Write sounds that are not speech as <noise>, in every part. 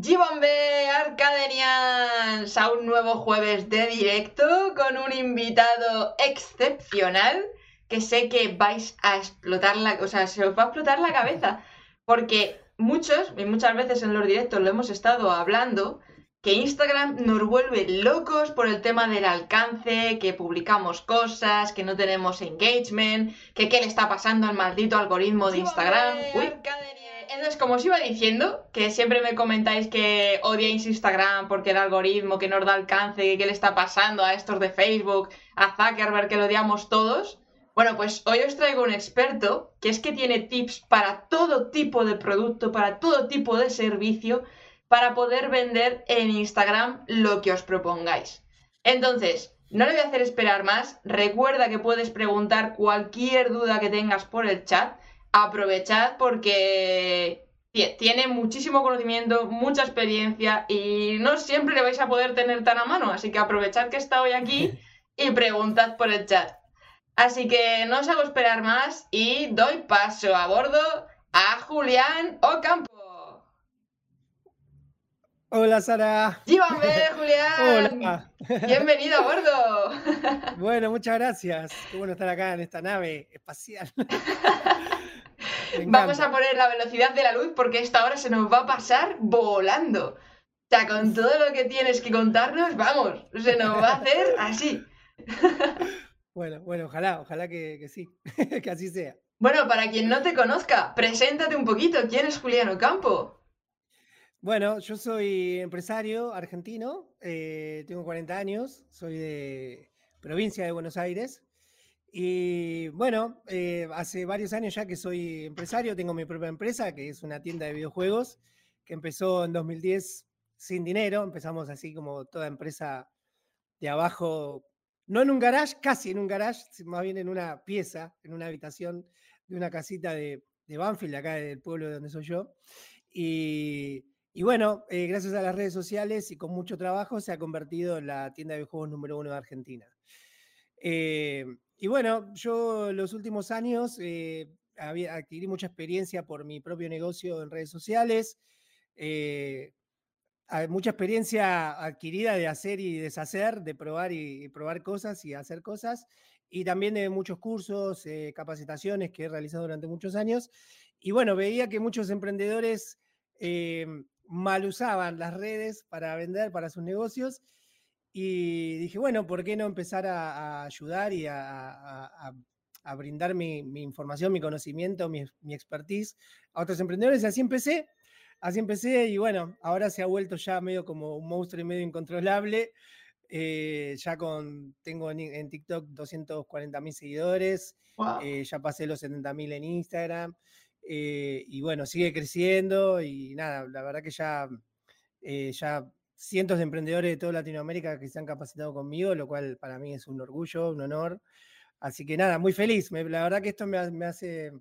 G-Bombe Arcadenians a un nuevo jueves de directo con un invitado excepcional que sé que vais a explotar la, o sea, se os va a explotar la cabeza porque muchos y muchas veces en los directos lo hemos estado hablando que Instagram nos vuelve locos por el tema del alcance, que publicamos cosas, que no tenemos engagement, que qué le está pasando al maldito algoritmo de Instagram. Uy. Entonces, como os iba diciendo, que siempre me comentáis que odiáis Instagram porque el algoritmo que nos da alcance, que qué le está pasando a estos de Facebook, a Zuckerberg, que lo odiamos todos. Bueno, pues hoy os traigo un experto que es que tiene tips para todo tipo de producto, para todo tipo de servicio, para poder vender en Instagram lo que os propongáis. Entonces, no le voy a hacer esperar más. Recuerda que puedes preguntar cualquier duda que tengas por el chat aprovechad porque tiene muchísimo conocimiento, mucha experiencia y no siempre le vais a poder tener tan a mano, así que aprovechad que está hoy aquí <laughs> y preguntad por el chat. Así que no os hago esperar más y doy paso a bordo a Julián Ocampo. Hola Sara. ¡Llévame, <laughs> Julián! Hola. Bienvenido a bordo. <laughs> <laughs> Bueno, muchas gracias. Qué bueno estar acá en esta nave espacial. Vamos a poner la velocidad de la luz porque esta hora se nos va a pasar volando. O sea, con todo lo que tienes que contarnos, vamos, se nos va a hacer así. Bueno, bueno, ojalá, ojalá que, sí, que así sea. Bueno, para quien no te conozca, preséntate un poquito. ¿Quién es Juliano Campo? Bueno, yo soy empresario argentino, eh, tengo 40 años, soy de provincia de Buenos Aires, y bueno, eh, hace varios años ya que soy empresario, tengo mi propia empresa, que es una tienda de videojuegos, que empezó en 2010 sin dinero, empezamos así como toda empresa de abajo, no en un garage, casi en un garage, más bien en una pieza, en una habitación de una casita de, de Banfield, acá del pueblo de donde soy yo. Y, bueno, eh, gracias a las redes sociales y con mucho trabajo se ha convertido en la tienda de videojuegos número uno de Argentina. Eh, y bueno, yo los últimos años eh, había, adquirí mucha experiencia por mi propio negocio en redes sociales, mucha experiencia adquirida de hacer y deshacer, de probar y, probar cosas y hacer cosas, y también de muchos cursos, capacitaciones que he realizado durante muchos años. Y bueno, veía que muchos emprendedores mal usaban las redes para vender para sus negocios y dije, bueno, ¿por qué no empezar a, ayudar y a, brindar mi, información, mi conocimiento, mi, expertise a otros emprendedores? Y así empecé, así empecé y bueno, ahora se ha vuelto ya medio como un monstruo y medio incontrolable. Eh, ya con, tengo en, TikTok 240 mil seguidores, eh, ya pasé los 70 mil en Instagram. Eh, y bueno, sigue creciendo y nada, la verdad que ya, ya cientos de emprendedores de toda Latinoamérica que se han capacitado conmigo, lo cual para mí es un orgullo, un honor. Así que nada, muy feliz. la verdad que esto me, hace,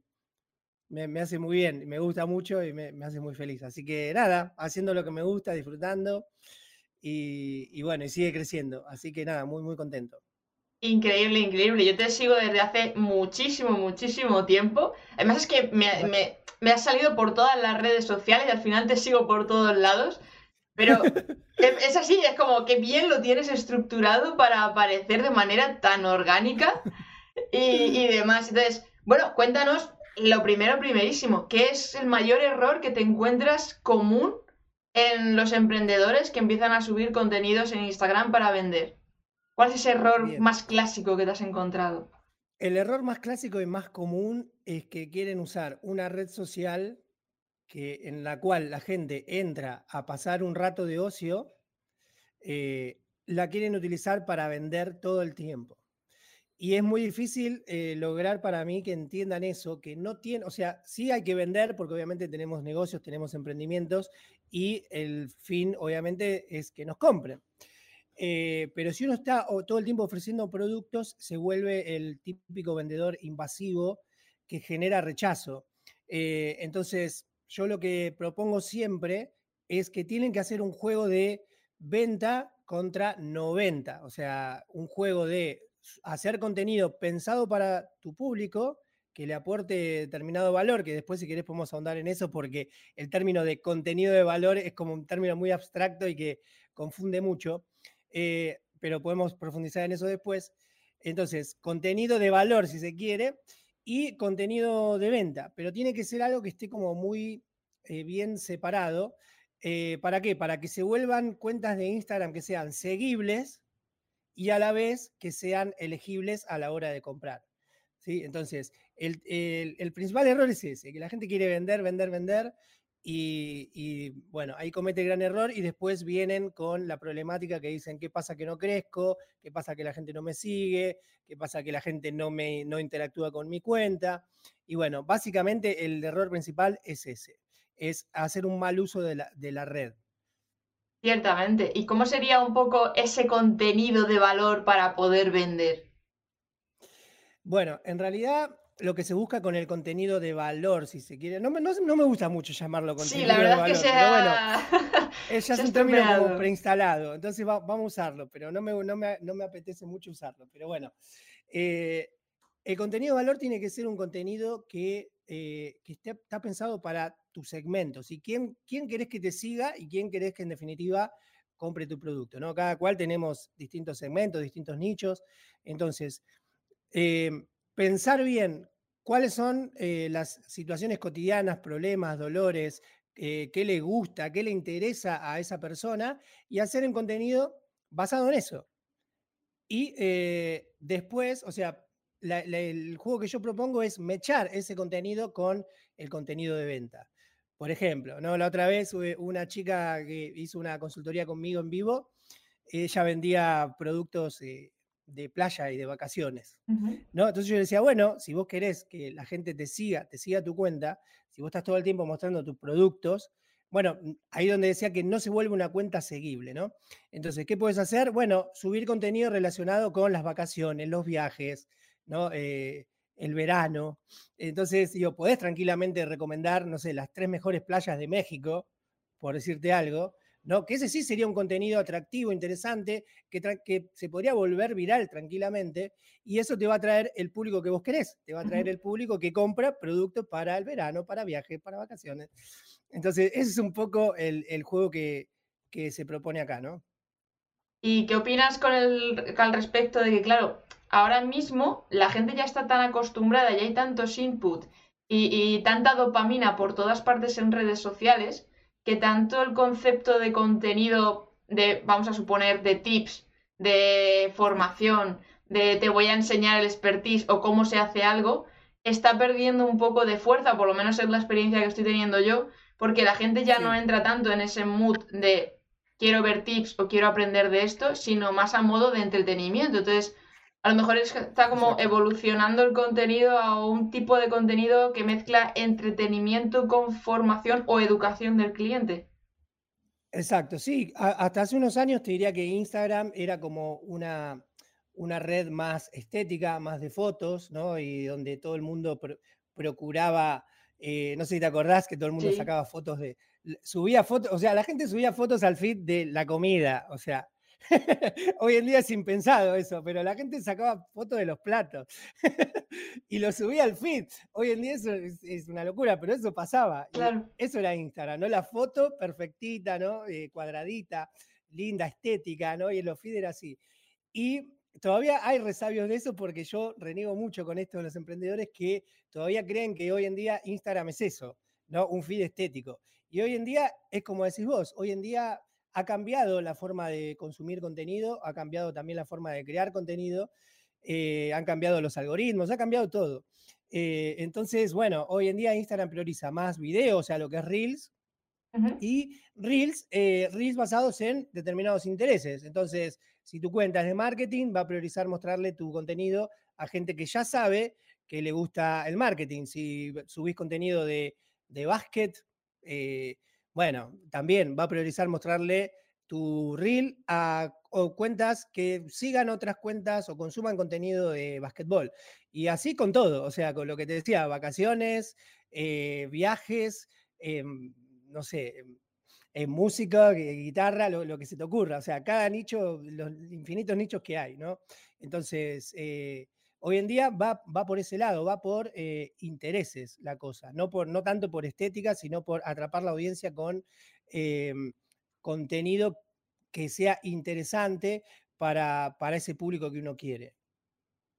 me, hace muy bien, me gusta mucho y me, hace muy feliz. Así que nada, haciendo lo que me gusta, disfrutando y, bueno, y sigue creciendo. Así que nada, muy, muy contento. Increíble, increíble. Yo te sigo desde hace muchísimo, muchísimo tiempo. Además es que me, me, me has salido por todas las redes sociales y al final te sigo por todos lados. Pero <laughs> es así, es como que bien lo tienes estructurado para aparecer de manera tan orgánica y, demás. Entonces, bueno, cuéntanos lo primero, primerísimo, ¿qué es el mayor error que te encuentras común en los emprendedores que empiezan a subir contenidos en Instagram para vender? ¿Cuál es ese error más clásico que te has encontrado? El error más clásico y más común es que quieren usar una red social que, en la cual la gente entra a pasar un rato de ocio, eh, la quieren utilizar para vender todo el tiempo. Y es muy difícil eh, lograr para mí que entiendan eso, que no tienen, o sea, sí hay que vender porque obviamente tenemos negocios, tenemos emprendimientos y el fin obviamente es que nos compren. Eh, pero si uno está todo el tiempo ofreciendo productos, se vuelve el típico vendedor invasivo que genera rechazo. entonces, yo lo que propongo siempre es que tienen que hacer un juego de venta contra 90, o sea, un juego de hacer contenido pensado para tu público que le aporte determinado valor, que después si querés podemos ahondar en eso, porque el término de contenido de valor es como un término muy abstracto y que confunde mucho, eh, pero podemos profundizar en eso después. Entonces, contenido de valor, si se quiere, y contenido de venta, pero tiene que ser algo que esté como muy eh, bien separado. Eh, ¿Para qué? Para que se vuelvan cuentas de Instagram que sean seguibles y a la vez que sean elegibles a la hora de comprar. ¿sí? Entonces, el, el principal error es ese, que la gente quiere vender, vender, vender y, bueno, ahí comete el gran error y después vienen con la problemática que dicen, ¿qué pasa que no crezco? ¿Qué pasa que la gente no me sigue? ¿Qué pasa que la gente no, me, no interactúa con mi cuenta? Y bueno, básicamente el error principal es ese, es hacer un mal uso de la, de la red. Ciertamente. ¿Y cómo sería un poco ese contenido de valor para poder vender? Bueno, en realidad lo que se busca con el contenido de valor, si se quiere. No, no, me gusta mucho llamarlo contenido sí, la verdad de Es que sea... bueno, <laughs> ya es un término como preinstalado, entonces vamos a usarlo, pero no me, no me, apetece mucho usarlo. Pero bueno, eh, el contenido de valor tiene que ser un contenido que, eh, esté, está pensado para tus segmentos. ¿Y quién, quién querés que te siga y quién querés que en definitiva compre tu producto? ¿no? Cada cual tenemos distintos segmentos, distintos nichos. Entonces, eh, pensar bien cuáles son eh, las situaciones cotidianas, problemas, dolores, eh, qué le gusta, qué le interesa a esa persona y hacer un contenido basado en eso. Y eh, después, o sea, el juego que yo propongo es mechar ese contenido con el contenido de venta. Por ejemplo, ¿no? la otra vez una chica que hizo una consultoría conmigo en vivo, ella vendía productos de playa y de vacaciones. ¿no? Entonces yo le decía, bueno, si vos querés que la gente te siga, te siga tu cuenta, si vos estás todo el tiempo mostrando tus productos, bueno, ahí donde decía que no se vuelve una cuenta seguible, ¿no? Entonces, ¿qué puedes hacer? Bueno, subir contenido relacionado con las vacaciones, los viajes, ¿no? Eh, el verano. Entonces, yo podés tranquilamente recomendar, no sé, las tres mejores playas de México, por decirte algo, ¿no? Que ese sí sería un contenido atractivo, interesante, que, que, se podría volver viral tranquilamente, y eso te va a traer el público que vos querés, te va a traer el público que compra productos para el verano, para viajes, para vacaciones. Entonces, ese es un poco el, juego que, se propone acá, ¿no? ¿Y qué opinas con el, al respecto de que, claro, ahora mismo la gente ya está tan acostumbrada, ya hay tantos input y tanta dopamina por todas partes en redes sociales, que tanto el concepto de contenido de, vamos a suponer, de tips, de formación, de te voy a enseñar el expertise o cómo se hace algo, está perdiendo un poco de fuerza, por lo menos es la experiencia que estoy teniendo yo, porque la gente ya no entra tanto en ese mood de quiero ver tips o quiero aprender de esto, sino más a modo de entretenimiento. Entonces, a lo mejor está como evolucionando el contenido a un tipo de contenido que mezcla entretenimiento con formación o educación del cliente. Exacto, sí. hasta hace unos años te diría que Instagram era como una, una red más estética, más de fotos, ¿no? Y donde todo el mundo procuraba, eh, no sé si te acordás que todo el mundo sacaba fotos de, subía fotos, o sea, la gente subía fotos al feed de la comida, o sea, <laughs> Hoy en día es impensado eso, pero la gente sacaba fotos de los platos <laughs> y lo subía al feed. Hoy en día eso es, una locura, pero eso pasaba. Eso era Instagram, ¿no? La foto perfectita, ¿no? Eh, cuadradita, linda, estética, ¿no? Y en los feed era así. Y todavía hay resabios de eso porque yo reniego mucho con esto de los emprendedores que todavía creen que hoy en día Instagram es eso, ¿no? Un feed estético. Y hoy en día es como decís vos, hoy en día ha cambiado la forma de consumir contenido, ha cambiado también la forma de crear contenido, eh, han cambiado los algoritmos, ha cambiado todo. Eh, entonces, bueno, hoy en día Instagram prioriza más videos, o sea, lo que es Reels, y Reels, eh, Reels basados en determinados intereses. Entonces, si tu cuenta es de marketing, va a priorizar mostrarle tu contenido a gente que ya sabe que le gusta el marketing. Si subís contenido de, de básquet, bueno, también va a priorizar mostrarle tu reel a cuentas que sigan otras cuentas o consuman contenido de básquetbol. Y así con todo, o sea, con lo que te decía, vacaciones, eh, viajes, em, no sé, em, música, guitarra, lo, que se te ocurra. O sea, cada nicho, los infinitos nichos que hay, ¿no? Entonces, eh, hoy en día va, va por ese lado, va por eh, intereses la cosa, no, por, no tanto por estética, sino por atrapar la audiencia con em, contenido que sea interesante para, para ese público que uno quiere.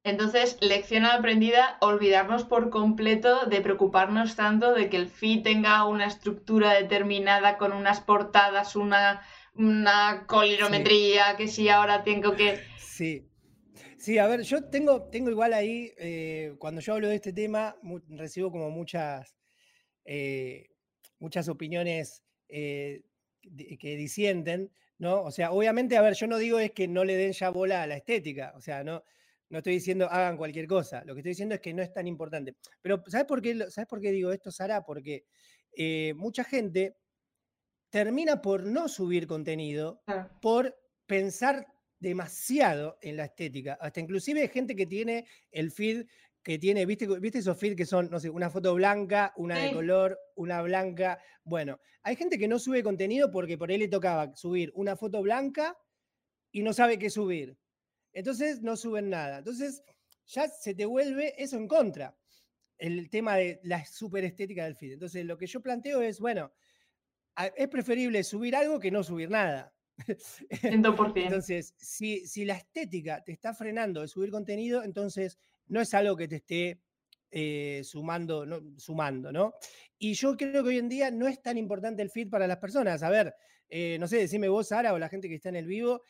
Entonces, lección aprendida, olvidarnos por completo de preocuparnos tanto de que el feed tenga una estructura determinada con unas portadas, una, una colirometría, que si ahora tengo que... Sí, Sí, a ver, yo tengo, tengo igual ahí, eh, cuando yo hablo de este tema, recibo como muchas, eh, muchas opiniones eh, que disienten, ¿no? O sea, obviamente, a ver, yo no digo es que no le den ya bola a la estética, o sea, no, no estoy diciendo hagan cualquier cosa, lo que estoy diciendo es que no es tan importante. Pero, ¿sabes por qué, ¿sabes por qué digo esto, Sara? Porque mucha gente termina por no subir contenido, por pensar demasiado en la estética. Hasta inclusive hay gente que tiene el feed que tiene, ¿viste, ¿viste esos feeds que son, no sé, una foto blanca, una de color, una blanca? Bueno, hay gente que no sube contenido porque por ahí le tocaba subir una foto blanca y no sabe qué subir. Entonces no suben nada. Entonces ya se te vuelve eso en contra, el tema de la super estética del feed. Entonces lo que yo planteo es, bueno, es preferible subir algo que no subir nada. <laughs> Entonces, si, si, la estética te está frenando de subir contenido, entonces no es algo que te esté eh, sumando, ¿no? sumando, ¿no? Y yo creo que hoy en día no es tan importante el feed para las personas. A ver, eh, no sé, decime vos, Sara, o la gente que está en el vivo,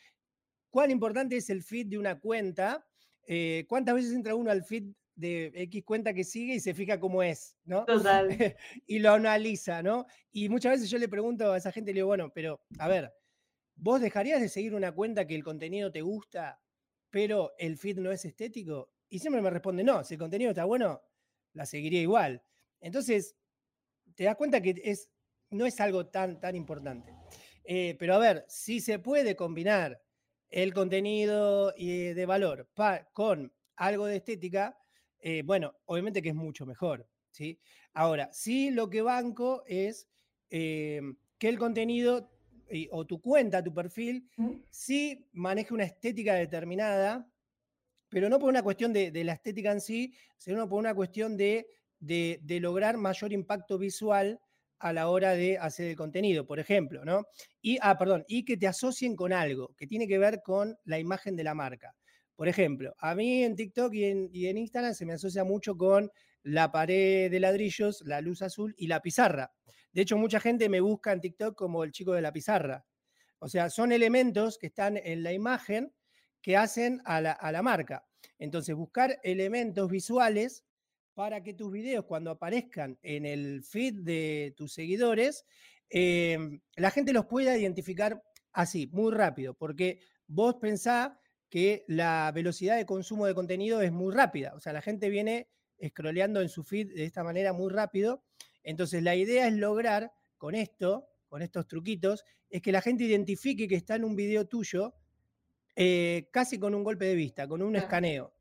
¿cuán importante es el feed de una cuenta? Eh, ¿Cuántas veces entra uno al feed de X cuenta que sigue y se fija cómo es, ¿no? Total. <laughs> y lo analiza, ¿no? Y muchas veces yo le pregunto a esa gente, le digo, bueno, pero a ver, ¿Vos dejarías de seguir una cuenta que el contenido te gusta, pero el feed no es estético? Y siempre me responde, no, si el contenido está bueno, la seguiría igual. Entonces, te das cuenta que es, no es algo tan, tan importante. Eh, pero a ver, si se puede combinar el contenido de valor con algo de estética, eh, bueno, obviamente que es mucho mejor. ¿sí? Ahora, sí lo que banco es eh, que el contenido o tu cuenta, tu perfil, sí maneja una estética determinada, pero no por una cuestión de, la estética en sí, sino por una cuestión de, de, lograr mayor impacto visual a la hora de hacer el contenido, por ejemplo, ¿no? Y, ah, perdón, y que te asocien con algo que tiene que ver con la imagen de la marca. Por ejemplo, a mí en TikTok y en, y en Instagram se me asocia mucho con la pared de ladrillos, la luz azul y la pizarra. De hecho, mucha gente me busca en TikTok como el chico de la pizarra. O sea, son elementos que están en la imagen que hacen a la, marca. Entonces, buscar elementos visuales para que tus videos, cuando aparezcan en el feed de tus seguidores, em, la gente los pueda identificar así, muy rápido, porque vos pensás que la velocidad de consumo de contenido es muy rápida. O sea, la gente viene scrolleando en su feed de esta manera muy rápido entonces, la idea es lograr con esto, con estos truquitos, es que la gente identifique que está en un video tuyo eh, casi con un golpe de vista, con un escaneo.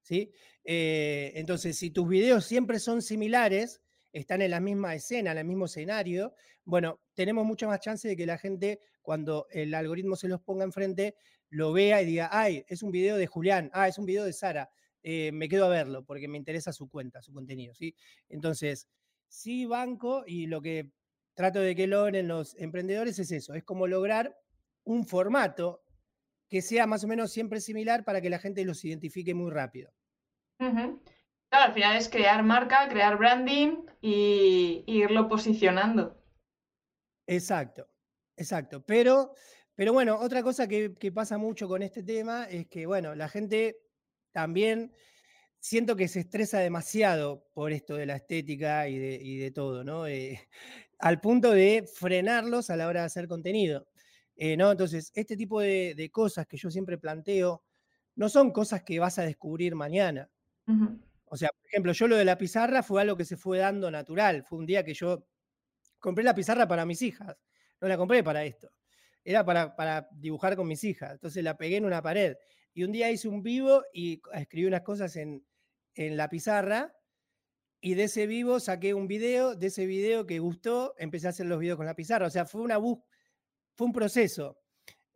¿sí? Eh, entonces, si tus videos siempre son similares, están en la misma escena, en el mismo escenario, bueno, tenemos mucha más chance de que la gente, cuando el algoritmo se los ponga enfrente, lo vea y diga, ay, es un video de Julián, ah, es un video de Sara, eh, me quedo a verlo porque me interesa su cuenta, su contenido, ¿sí? Entonces, sí banco y lo que trato de que logren los emprendedores es eso, es como lograr un formato que sea más o menos siempre similar para que la gente los identifique muy rápido. Claro, al final es crear marca, crear branding y, irlo posicionando. Exacto, exacto. Pero, pero bueno, otra cosa que, que, pasa mucho con este tema es que, bueno, la gente también siento que se estresa demasiado por esto de la estética y de, todo, ¿no? Eh, <laughs> al punto de frenarlos a la hora de hacer contenido. Eh, ¿no? Entonces, este tipo de, cosas que yo siempre planteo no son cosas que vas a descubrir mañana. O sea, por ejemplo, yo lo de la pizarra fue algo que se fue dando natural. Fue un día que yo compré la pizarra para mis hijas. No la compré para esto. Era para, para dibujar con mis hijas. Entonces la pegué en una pared. Y un día hice un vivo y escribí unas cosas en, en la pizarra y de ese vivo saqué un video, de ese video que gustó, empecé a hacer los videos con la pizarra. O sea, fue una fue un proceso.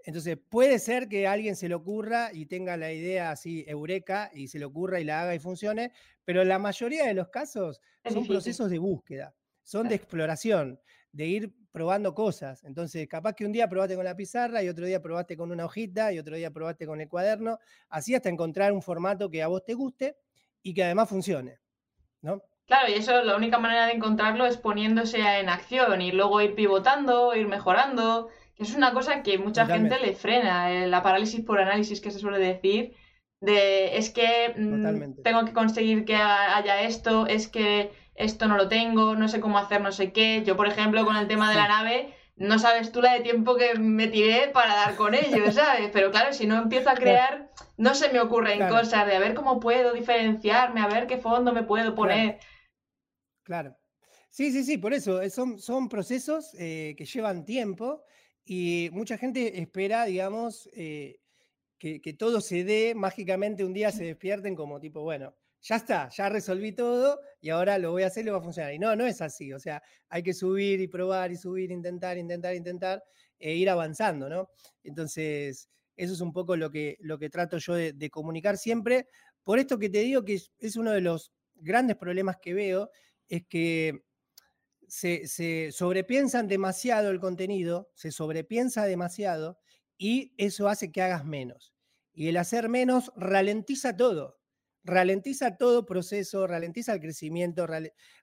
Entonces, puede ser que a alguien se le ocurra y tenga la idea así, eureka, y se le ocurra y la haga y funcione, pero la mayoría de los casos son procesos de búsqueda, son de exploración, de ir probando cosas. Entonces, capaz que un día probaste con la pizarra y otro día probaste con una hojita y otro día probaste con el cuaderno, así hasta encontrar un formato que a vos te guste y que además funcione, ¿no? Claro, y eso la única manera de encontrarlo es poniéndose en acción y luego ir pivotando, ir mejorando es una cosa que mucha gente le frena, eh, la parálisis por análisis que se suele decir, de es que mm, tengo que conseguir que haya esto, es que esto no lo tengo, no sé cómo hacer no sé qué. Yo, por ejemplo, con el tema de la nave, no sabes tú la de tiempo que me tiré para dar con ello, <laughs> ¿sabes? Pero claro, si no empiezo a crear, no se me ocurren cosas de a ver cómo puedo diferenciarme, a ver qué fondo me puedo poner. Claro. Sí, sí, sí, por eso, eh, son, son procesos eh, que llevan tiempo y mucha gente espera, digamos, eh, que, todo se dé mágicamente, un día se despierten como tipo, bueno, ya está, ya resolví todo y ahora lo voy a hacer y va a funcionar. Y no, no es así. O sea, hay que subir y probar y subir, intentar, intentar, intentar e ir avanzando, ¿no? Entonces, eso es un poco lo que, lo que trato yo de, comunicar siempre. Por esto que te digo que es uno de los grandes problemas que veo, es que se, sobrepiensan demasiado el contenido, se sobrepiensa demasiado y eso hace que hagas menos. Y el hacer menos ralentiza todo, ralentiza todo proceso, ralentiza el crecimiento,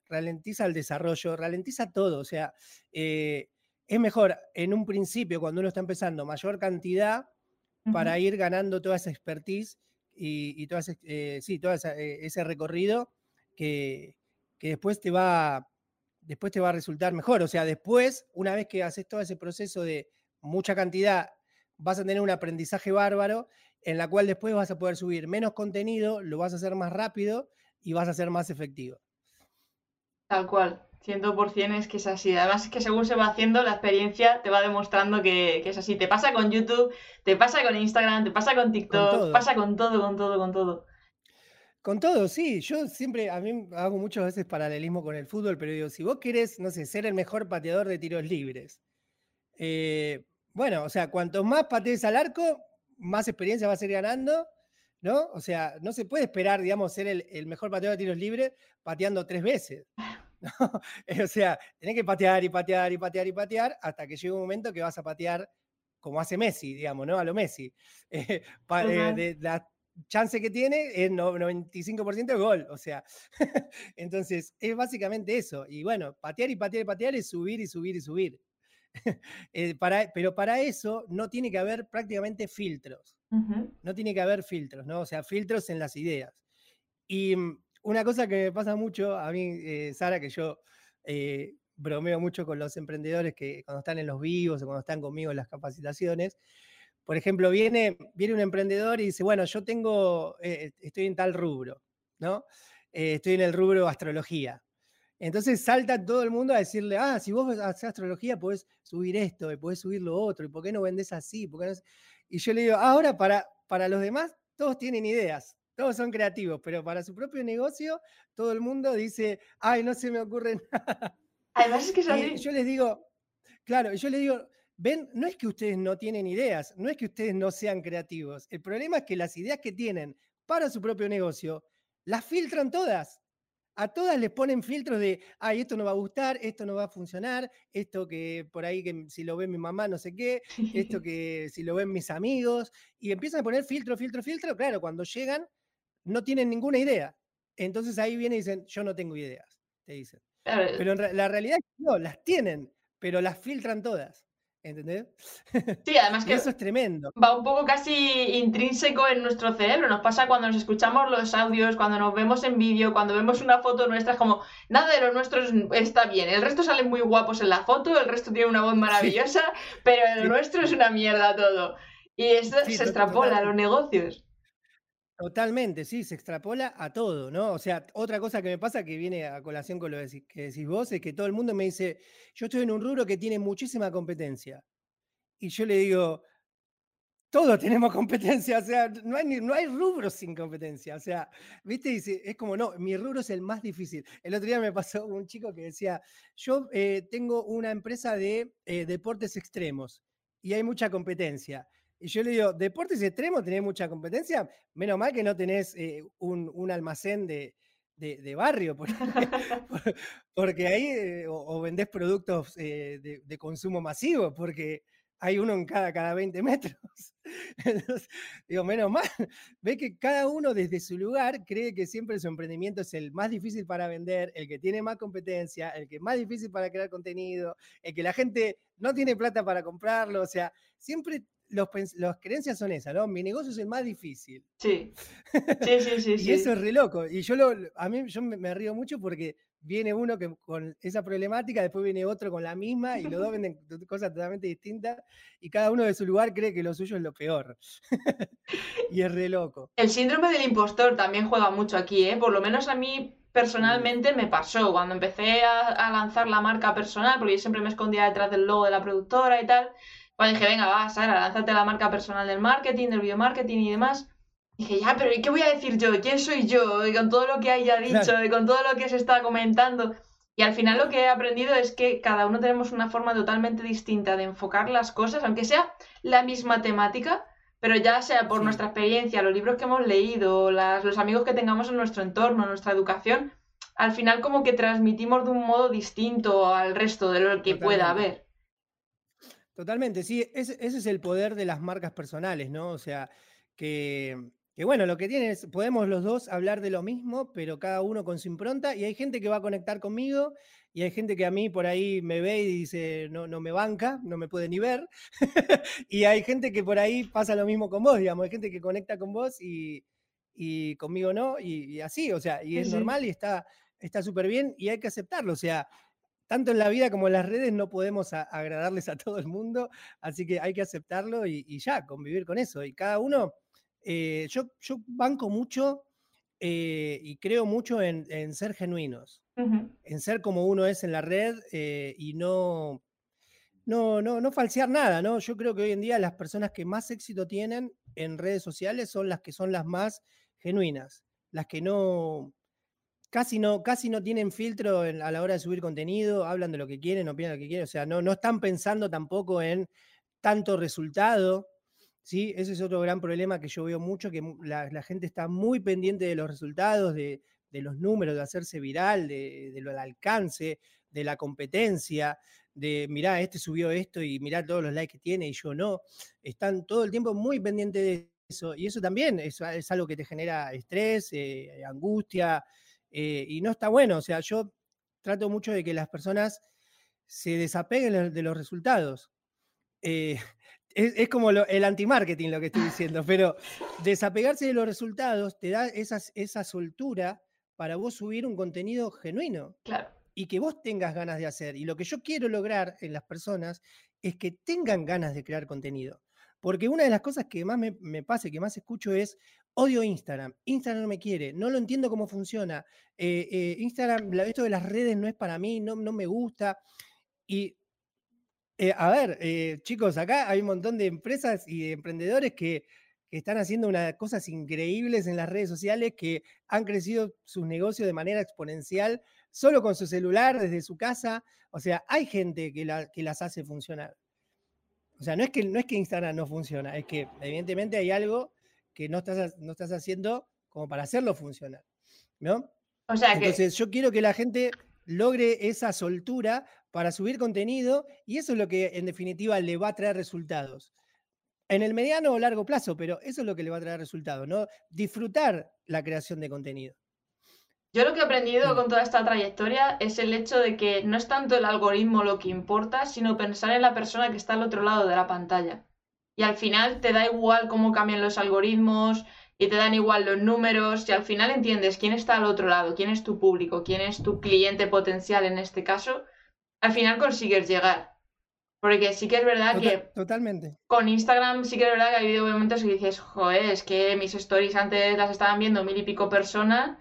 ralentiza el desarrollo, ralentiza todo. O sea, eh, es mejor en un principio, cuando uno está empezando, mayor cantidad para ir ganando toda esa expertise y, todo, ese, eh, sí, todo eh, ese recorrido que, que después te va después te va a resultar mejor. O sea, después, una vez que haces todo ese proceso de mucha cantidad, vas a tener un aprendizaje bárbaro en la cual después vas a poder subir menos contenido, lo vas a hacer más rápido y vas a ser más efectivo. Tal cual, 100% es que es así. Además es que según se va haciendo, la experiencia te va demostrando que, es así. Te pasa con YouTube, te pasa con Instagram, te pasa con TikTok, pasa con todo, con todo, con todo. Con todo, sí. Yo siempre, a mí hago muchas veces paralelismo con el fútbol, pero digo, si vos querés, no sé, ser el mejor pateador de tiros libres, eh, bueno, o sea, cuanto más patees al arco, más experiencia vas a ir ganando, ¿no? O sea, no se puede esperar, digamos, ser el, mejor pateador de tiros libres pateando tres veces. <laughs> ¿no? o sea, tenés que patear y patear y patear y patear hasta que llegue un momento que vas a patear como hace Messi, digamos, ¿no? A lo Messi. <laughs> Eh, eh, de, chance que tiene es 95% de gol, o sea, <laughs> entonces es básicamente eso. Y bueno, patear y patear y patear es subir y subir y subir. <laughs> Eh, para, pero para eso no tiene que haber prácticamente filtros. No tiene que haber filtros, ¿no? O sea, filtros en las ideas. Y mm, una cosa que me pasa mucho a mí, eh, Sara, que yo eh, bromeo mucho con los emprendedores que cuando están en los vivos o cuando están conmigo en las capacitaciones, por ejemplo, viene, viene un emprendedor y dice, bueno, yo tengo, eh, estoy en tal rubro, ¿no? Eh, estoy en el rubro astrología. Entonces salta todo el mundo a decirle, ah, si vos haces astrología, podés subir esto, y podés subir lo otro, y por qué no vendés así, Y yo le digo, ahora para, para los demás, todos tienen ideas, todos son creativos, pero para su propio negocio, todo el mundo dice, ay, no se me ocurre <laughs> nada. Además es que y yo les digo, claro, yo les digo, Ven, no es que ustedes no tienen ideas, no es que ustedes no sean creativos. El problema es que las ideas que tienen para su propio negocio, las filtran todas. A todas les ponen filtros de, ay, esto no va a gustar, esto no va a funcionar, esto que por ahí que si lo ve mi mamá no sé qué, esto <laughs> que si lo ven mis amigos, y empiezan a poner filtro, filtro, filtro. Claro, cuando llegan no tienen ninguna idea. Entonces ahí vienen y dicen, yo no tengo ideas, te dicen. Pero la realidad es que no, las tienen, pero las filtran todas. ¿Entendés? Sí, <laughs> además que eso es tremendo. Va un poco casi intrínseco en nuestro cerebro. Nos pasa cuando nos escuchamos los audios, cuando nos vemos en vídeo, cuando vemos una foto nuestra, es como nada de lo nuestro está bien. El resto salen muy guapos en la foto, el resto tiene una voz maravillosa, <laughs> pero el nuestro es una mierda todo. Y eso se extrapola a los negocios. Totalmente, sí, se extrapola a todo, ¿no? O sea, otra cosa que me pasa que viene a colación con lo que decís vos es que todo el mundo me dice, yo estoy en un rubro que tiene muchísima competencia. Y yo le digo, todos tenemos <laughs> competencia, o sea, no hay, no hay rubros sin competencia, o sea, ¿viste? Es como, no, mi rubro es el más difícil. El otro día me pasó un chico que decía, yo eh, tengo una empresa de eh, deportes extremos y hay mucha competencia Y yo le digo, deportes extremos, tenés mucha competencia, menos mal que no tenés eh, un, almacén de, barrio, <laughs> <laughs> porque, ahí eh, o, vendés productos eh, de, consumo masivo, porque hay uno en cada, cada 20 metros. <laughs> digo, menos mal, ve que cada uno desde su lugar cree que siempre su emprendimiento es el más difícil para vender, el que tiene más competencia, el que es más difícil para crear contenido, el que la gente no tiene plata para comprarlo, o sea, siempre los, las creencias son esas, ¿no? Mi negocio es el más difícil. Sí. Sí, sí, <laughs> sí. y eso es re loco. Y yo lo, a mí yo me río mucho porque viene uno que, con esa problemática, después viene otro con la misma y los dos <laughs> venden cosas totalmente distintas y cada uno de su lugar cree que lo suyo es lo peor. <laughs> y es re loco. El síndrome del impostor también juega mucho aquí, ¿eh? Por lo menos a mí personalmente me pasó cuando empecé a, lanzar la marca personal, porque yo siempre me escondía detrás del logo de la productora y tal. Cuando dije, venga, va, Sara, lánzate la marca personal del marketing, del video marketing y demás Dije, ya, pero ¿y qué voy a decir yo? ¿Quién soy yo? Y con todo lo que haya dicho, y con todo lo que se está comentando. Y al final lo que he aprendido es que cada uno tenemos una forma totalmente distinta de enfocar las cosas, aunque sea la misma temática, pero ya sea por nuestra experiencia, los libros que hemos leído, los amigos que tengamos en nuestro entorno, nuestra educación, al final como que transmitimos de un modo distinto al resto de lo que pueda haber. Totalmente, sí, ese es el poder de las marcas personales, ¿no? O sea, que que bueno, lo que tiene es, podemos los dos hablar de lo mismo, pero cada uno con su impronta, y hay gente que va a conectar conmigo, y hay gente que a mí por ahí me ve y dice, no, no me banca, no me puede ni ver, <laughs> y hay gente que por ahí pasa lo mismo con vos, digamos, hay gente que conecta con vos y, conmigo no, y, así, o sea, y es normal y está súper bien, y hay que aceptarlo, o sea, tanto en la vida como en las redes no podemos agradarles a todo el mundo, así que hay que aceptarlo y, y ya, convivir con eso, y cada uno eh, yo, yo banco mucho eh, y creo mucho en, ser genuinos, en ser como uno es en la red eh, y no, no, no, no falsear nada, ¿no? Yo creo que hoy en día las personas que más éxito tienen en redes sociales son las que son las más genuinas, las que no, casi no, casi no tienen filtro a la hora de subir contenido, hablan de lo que quieren, opinan lo que quieren, o sea, no, no están pensando tampoco en tanto resultado, ¿sí? Ese es otro gran problema que yo veo mucho, que la, gente está muy pendiente de los resultados, de, los números, de hacerse viral, de, del alcance, de la competencia, de mirá, este subió esto y mirá todos los likes que tiene y yo no. Están todo el tiempo muy pendientes de eso. Y eso también es, algo que te genera estrés, eh, angustia, eh, y no está bueno. O sea, yo trato mucho de que las personas se desapeguen de los resultados. Eh, <laughs> es, como el anti-marketing lo que estoy diciendo, <laughs> pero desapegarse de los resultados te da esa soltura para vos subir un contenido genuino. Claro. Y que vos tengas ganas de hacer. Y lo que yo quiero lograr en las personas es que tengan ganas de crear contenido. Porque una de las cosas que más me, pasa y que más escucho es, odio Instagram, Instagram no me quiere, no lo entiendo cómo funciona, eh, eh, Instagram, esto de las redes no es para mí, no, no me gusta. Y eh, a ver, eh, chicos, acá hay un montón de empresas y de emprendedores que, están haciendo unas cosas increíbles en las redes sociales, que han crecido sus negocios de manera exponencial solo con su celular, desde su casa. O sea, hay gente que, que las hace funcionar. O sea, no es, que, no es que Instagram no funciona, es que evidentemente hay algo que no estás, no estás haciendo como para hacerlo funcionar. ¿No? O sea Entonces, yo quiero que la gente logre esa soltura para subir contenido y eso es lo que en definitiva le va a traer resultados. En el mediano o largo plazo, pero eso es lo que le va a traer resultados, ¿no? Disfrutar la creación de contenido. Yo lo que he aprendido con toda esta trayectoria es el hecho de que no es tanto el algoritmo lo que importa, sino pensar en la persona que está al otro lado de la pantalla. Y al final te da igual cómo cambian los algoritmos y te dan igual los números y al final entiendes quién está al otro lado, quién es tu público, quién es tu cliente potencial en este caso al final consigues llegar. Porque sí que es verdad que. Totalmente. Con Instagram sí que es verdad que ha habido momentos que dices, joder, es que mis stories antes las estaban viendo mil y pico personas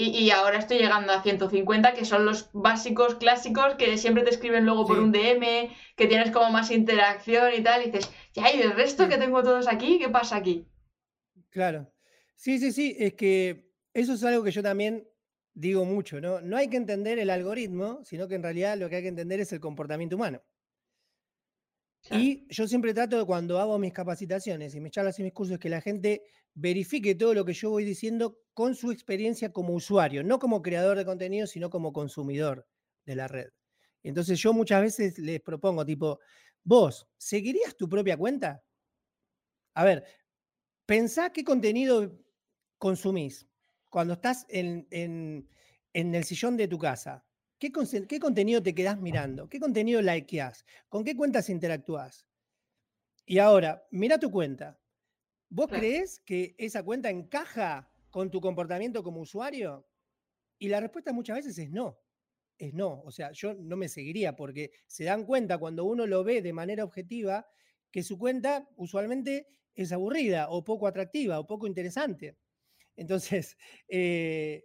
y, ahora estoy llegando a 150, que son los básicos clásicos que siempre te escriben luego por un DM, que tienes como más interacción y tal. Y dices, ya, ¿y el resto que tengo todos aquí? ¿Qué pasa aquí? Claro. Sí, sí, sí. Es que eso es algo que yo también digo mucho, ¿no? No hay que entender el algoritmo, sino que en realidad lo que hay que entender es el comportamiento humano. Y yo siempre trato de cuando hago mis capacitaciones y mis charlas y mis cursos que la gente verifique todo lo que yo voy diciendo con su experiencia como usuario, no como creador de contenido, sino como consumidor de la red. Entonces yo muchas veces les propongo, tipo, vos, ¿seguirías tu propia cuenta? A ver, pensá qué contenido consumís cuando estás en, el sillón de tu casa. ¿Qué, ¿Qué, contenido te quedás mirando? ¿Qué contenido likeás? ¿Con qué cuentas interactúas? Y ahora, mira tu cuenta. ¿Vos crees que esa cuenta encaja con tu comportamiento como usuario? Y la respuesta muchas veces es no. Es no. O sea, yo no me seguiría porque se dan cuenta cuando uno lo ve de manera objetiva que su cuenta usualmente es aburrida o poco atractiva o poco interesante. Entonces, <laughs> eh,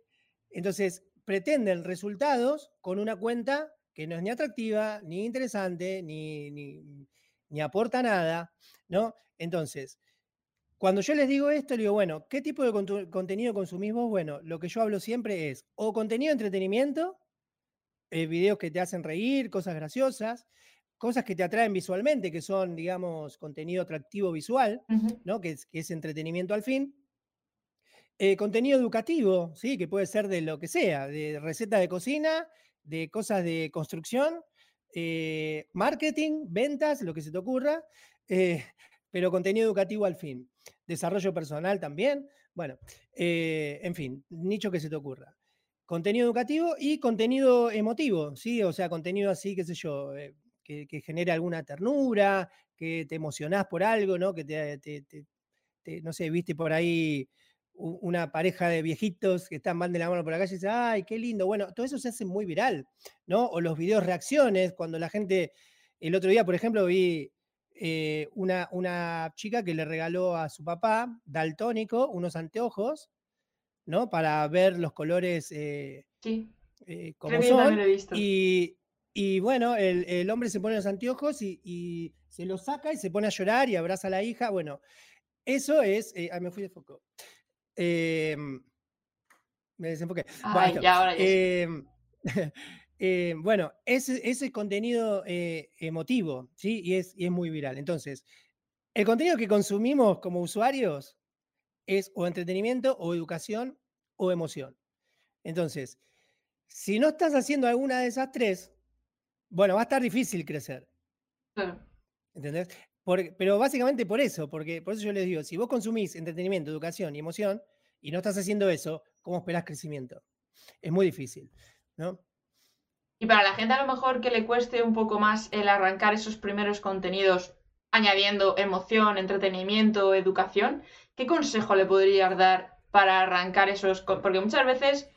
entonces pretenden resultados con una cuenta que no es ni atractiva, ni interesante, ni, ni, aporta nada, ¿no? Entonces, cuando yo les digo esto, les digo, bueno, ¿qué tipo de contenido consumís vos? Bueno, lo que yo hablo siempre es o contenido de entretenimiento, eh, videos que te hacen reír, cosas graciosas, cosas que te atraen visualmente, que son, digamos, contenido atractivo visual, ¿no? Que es, que es entretenimiento al fin, eh, contenido educativo, ¿sí? que puede ser de lo que sea, de recetas de cocina, de cosas de construcción, eh, marketing, ventas, lo que se te ocurra, eh, <laughs> pero contenido educativo al fin. Desarrollo personal también, bueno, en fin, nicho que se te ocurra. Contenido educativo y contenido emotivo, ¿sí? O sea, contenido así, qué sé yo, que, genere alguna ternura, que te emocionás por algo, ¿no? Que te no sé, viste por ahí una pareja de viejitos que están mal de la mano por la calle y dicen, ay, qué lindo. Bueno, todo eso se hace muy viral, ¿no? O los videos reacciones, cuando la gente, el otro día, por ejemplo, vi eh, una, una chica que le regaló a su papá, daltónico, unos anteojos, ¿no? Para ver los colores eh, sí. Eh, como son. Y, y, bueno, el, hombre se pone los anteojos y, y, se los saca y se pone a llorar y abraza a la hija. Bueno, eso es. ay, me fui de foco. Em, me desenfoqué. bueno, em, <laughs> em, bueno, ese, ese contenido eh, emotivo, ¿sí? Y es, y es muy viral. Entonces, el contenido que consumimos como usuarios es o entretenimiento, o educación, o emoción. Entonces, si no estás haciendo alguna de esas tres, bueno, va a estar difícil crecer. ¿Entendés? Pero básicamente por eso, porque por eso yo les digo, si vos consumís entretenimiento, educación y emoción y no estás haciendo eso, ¿cómo esperás crecimiento? Es muy difícil, ¿no? Y para la gente a lo mejor que le cueste un poco más el arrancar esos primeros contenidos añadiendo emoción, entretenimiento, educación, ¿qué consejo le podrías dar para arrancar esos? Porque muchas veces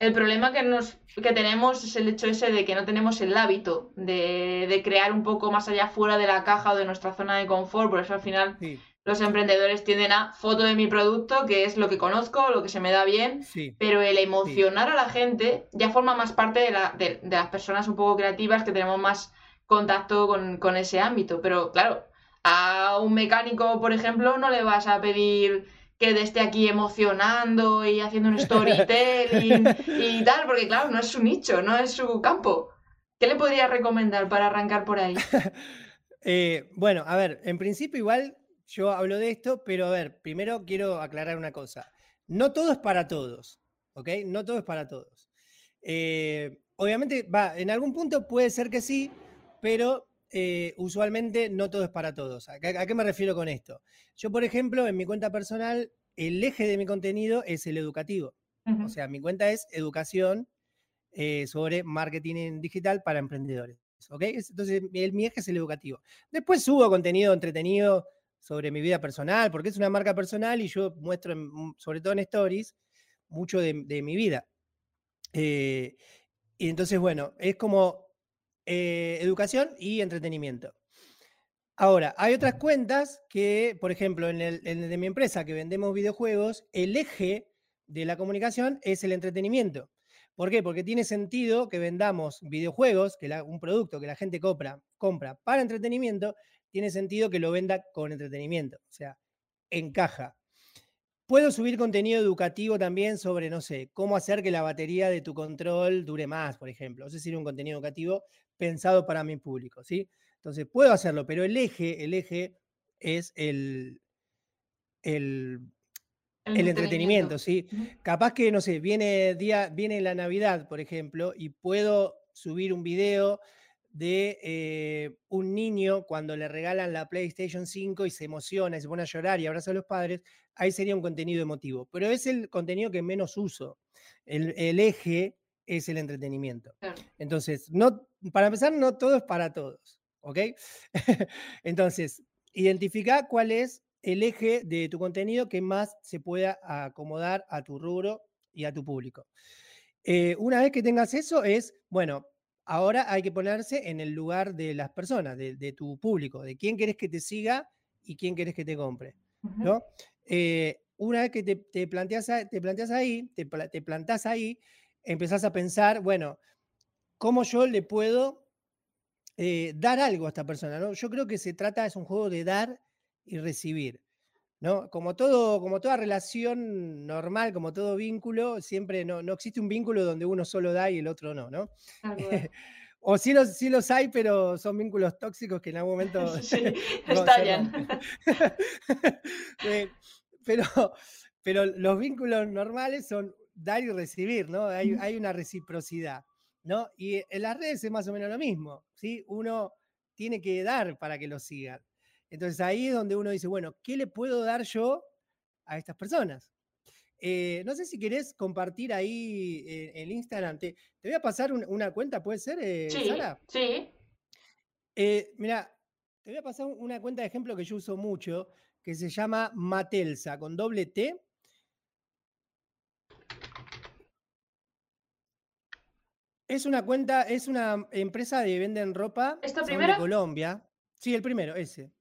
el problema que, nos, que tenemos es el hecho ese de que no tenemos el hábito de, crear un poco más allá fuera de la caja o de nuestra zona de confort, por eso al final los emprendedores tienden a foto de mi producto, que es lo que conozco, lo que se me da bien, pero el emocionar a la gente ya forma más parte de, la, de, las personas un poco creativas que tenemos más contacto con, con ese ámbito. Pero claro, a un mecánico, por ejemplo, no le vas a pedir que esté aquí emocionando y haciendo un storytelling <laughs> y tal, porque claro, no es su nicho, no es su campo. ¿Qué le podría recomendar para arrancar por ahí? <laughs> Eh, bueno, a ver, en principio igual yo hablo de esto, pero a ver, primero quiero aclarar una cosa. No todo es para todos, ¿ok? No todo es para todos. Eh, obviamente, va, en algún punto puede ser que sí, pero eh, usualmente no todo es para todos. ¿A qué, me refiero con esto? Yo, por ejemplo, en mi cuenta personal, el eje de mi contenido es el educativo. O sea, mi cuenta es educación eh, sobre marketing digital para emprendedores. ¿Ok? Entonces, mi eje es el educativo. Después subo contenido entretenido sobre mi vida personal, porque es una marca personal y yo muestro, mm, sobre todo en stories, mucho de, mi vida. Eh, y entonces, bueno, es como eh, educación y entretenimiento. Ahora, hay otras cuentas que, por ejemplo, en el, de mi empresa que vendemos videojuegos, el eje de la comunicación es el entretenimiento. ¿Por qué? Porque tiene sentido que vendamos videojuegos, que un producto que la gente compra, compra para entretenimiento, tiene sentido que lo venda con entretenimiento. O sea, encaja. Puedo subir contenido educativo también sobre, no sé, cómo hacer que la batería de tu control dure más, por ejemplo. Ese sería un contenido educativo pensado para mi público, ¿sí? Entonces, puedo hacerlo, pero el eje, el eje es el, el, el entretenimiento, ¿sí? Capaz que, no sé, viene, día, viene la Navidad, por ejemplo, y puedo subir un video de eh, un niño cuando le regalan la PlayStation 5 y se emociona y se pone a llorar y abraza a los padres, ahí sería un contenido emotivo. Pero es el contenido que menos uso. El, eje es el entretenimiento. Entonces, no, para empezar, no todo es para todos. ¿Ok? <laughs> Entonces, identifica cuál es el eje de tu contenido que más se pueda acomodar a tu rubro y a tu público. Eh, una vez que tengas eso, es, bueno, ahora hay que ponerse en el lugar de las personas, de, tu público, de quién querés que te siga y quién querés que te compre. ¿no? Eh, una vez que te, planteas, te planteas ahí, te, te plantás ahí, empezás a pensar, bueno, ¿cómo yo le puedo eh, dar algo a esta persona? ¿no? Yo creo que se trata, es un juego de dar y recibir. ¿no? Como, todo, como toda relación normal, como todo vínculo, siempre no, no existe un vínculo donde uno solo da y el otro no, ¿no? <laughs> o sí los, sí los hay, pero son vínculos tóxicos que en algún momento <laughs> <laughs> estallan. Eh, pero, pero los vínculos normales son dar y recibir, ¿no? Hay, hay, una reciprocidad, ¿no? Y en las redes es más o menos lo mismo, ¿sí? Uno tiene que dar para que lo sigan. Entonces ahí es donde uno dice, bueno, ¿qué le puedo dar yo a estas personas? Eh, no sé si querés compartir ahí el Instagram. Te, voy a pasar una cuenta, ¿puede ser, eh, sí, Sara? Sí. Eh, mira, te voy a pasar una cuenta de ejemplo que yo uso mucho, que se llama Matelsa, con doble T. Es una cuenta, es una empresa de venden ropa ¿Esto primero? de Colombia. Sí, el primero, ese.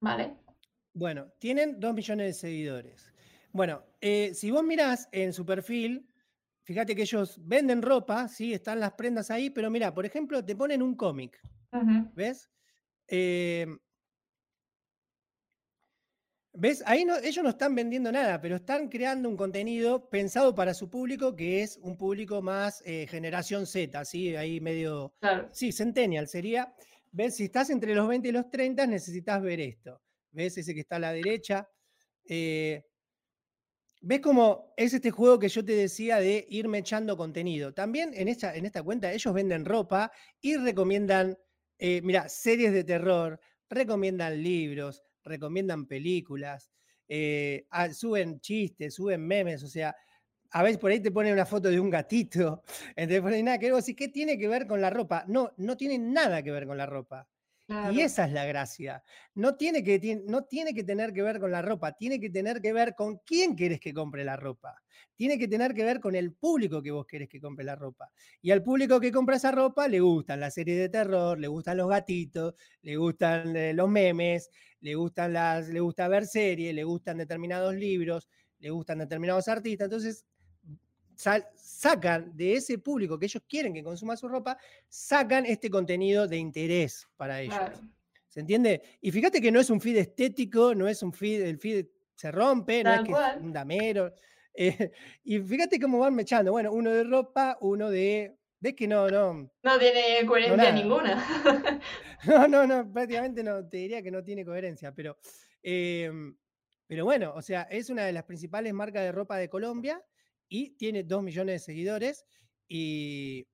Vale. Bueno, tienen dos millones de seguidores. Bueno, eh, si vos mirás en su perfil, fíjate que ellos venden ropa, sí, están las prendas ahí, pero mira, por ejemplo, te ponen un cómic. ¿Ves? Eh, ¿Ves? Ahí no, ellos no están vendiendo nada, pero están creando un contenido pensado para su público, que es un público más eh, generación Z, ¿sí? Ahí medio... Sí, centennial sería. ¿Ves? Si estás entre los 20 y los 30, necesitas ver esto. ¿Ves? Ese que está a la derecha. Eh, ¿Ves cómo es este juego que yo te decía de irme echando contenido? También en esta, en esta cuenta ellos venden ropa y recomiendan, eh, mira, series de terror, recomiendan libros, recomiendan películas, eh, ah, suben chistes, suben memes, o sea, a veces por ahí te ponen una foto de un gatito, <laughs> entonces por ahí nada que ver, ¿qué tiene que ver con la ropa? No, no tiene nada que ver con la ropa. Y esa es la gracia. No tiene, que, no tiene que tener que ver con la ropa, tiene que tener que ver con quién querés que compre la ropa. Tiene que tener que ver con el público que vos querés que compre la ropa. Y al público que compra esa ropa le gustan las series de terror, le gustan los gatitos, le gustan eh, los memes, le, gustan las, le gusta ver series, le gustan determinados libros, le gustan determinados artistas. Entonces, sacan de ese público que ellos quieren que consuma su ropa, sacan este contenido de interés para ellos. ¿Se entiende? Y fíjate que no es un feed estético, no es un feed, el feed se rompe, no es que es un damero. Eh, y fíjate cómo van mechando. Bueno, uno de ropa, uno de. ¿Ves que no, no? No tiene coherencia ninguna. <laughs> <laughs> no, no, no, prácticamente no, te diría que no tiene coherencia, pero. Em, pero bueno, o sea, es una de las principales marcas de ropa de Colombia y tiene 2 millones de seguidores. Y,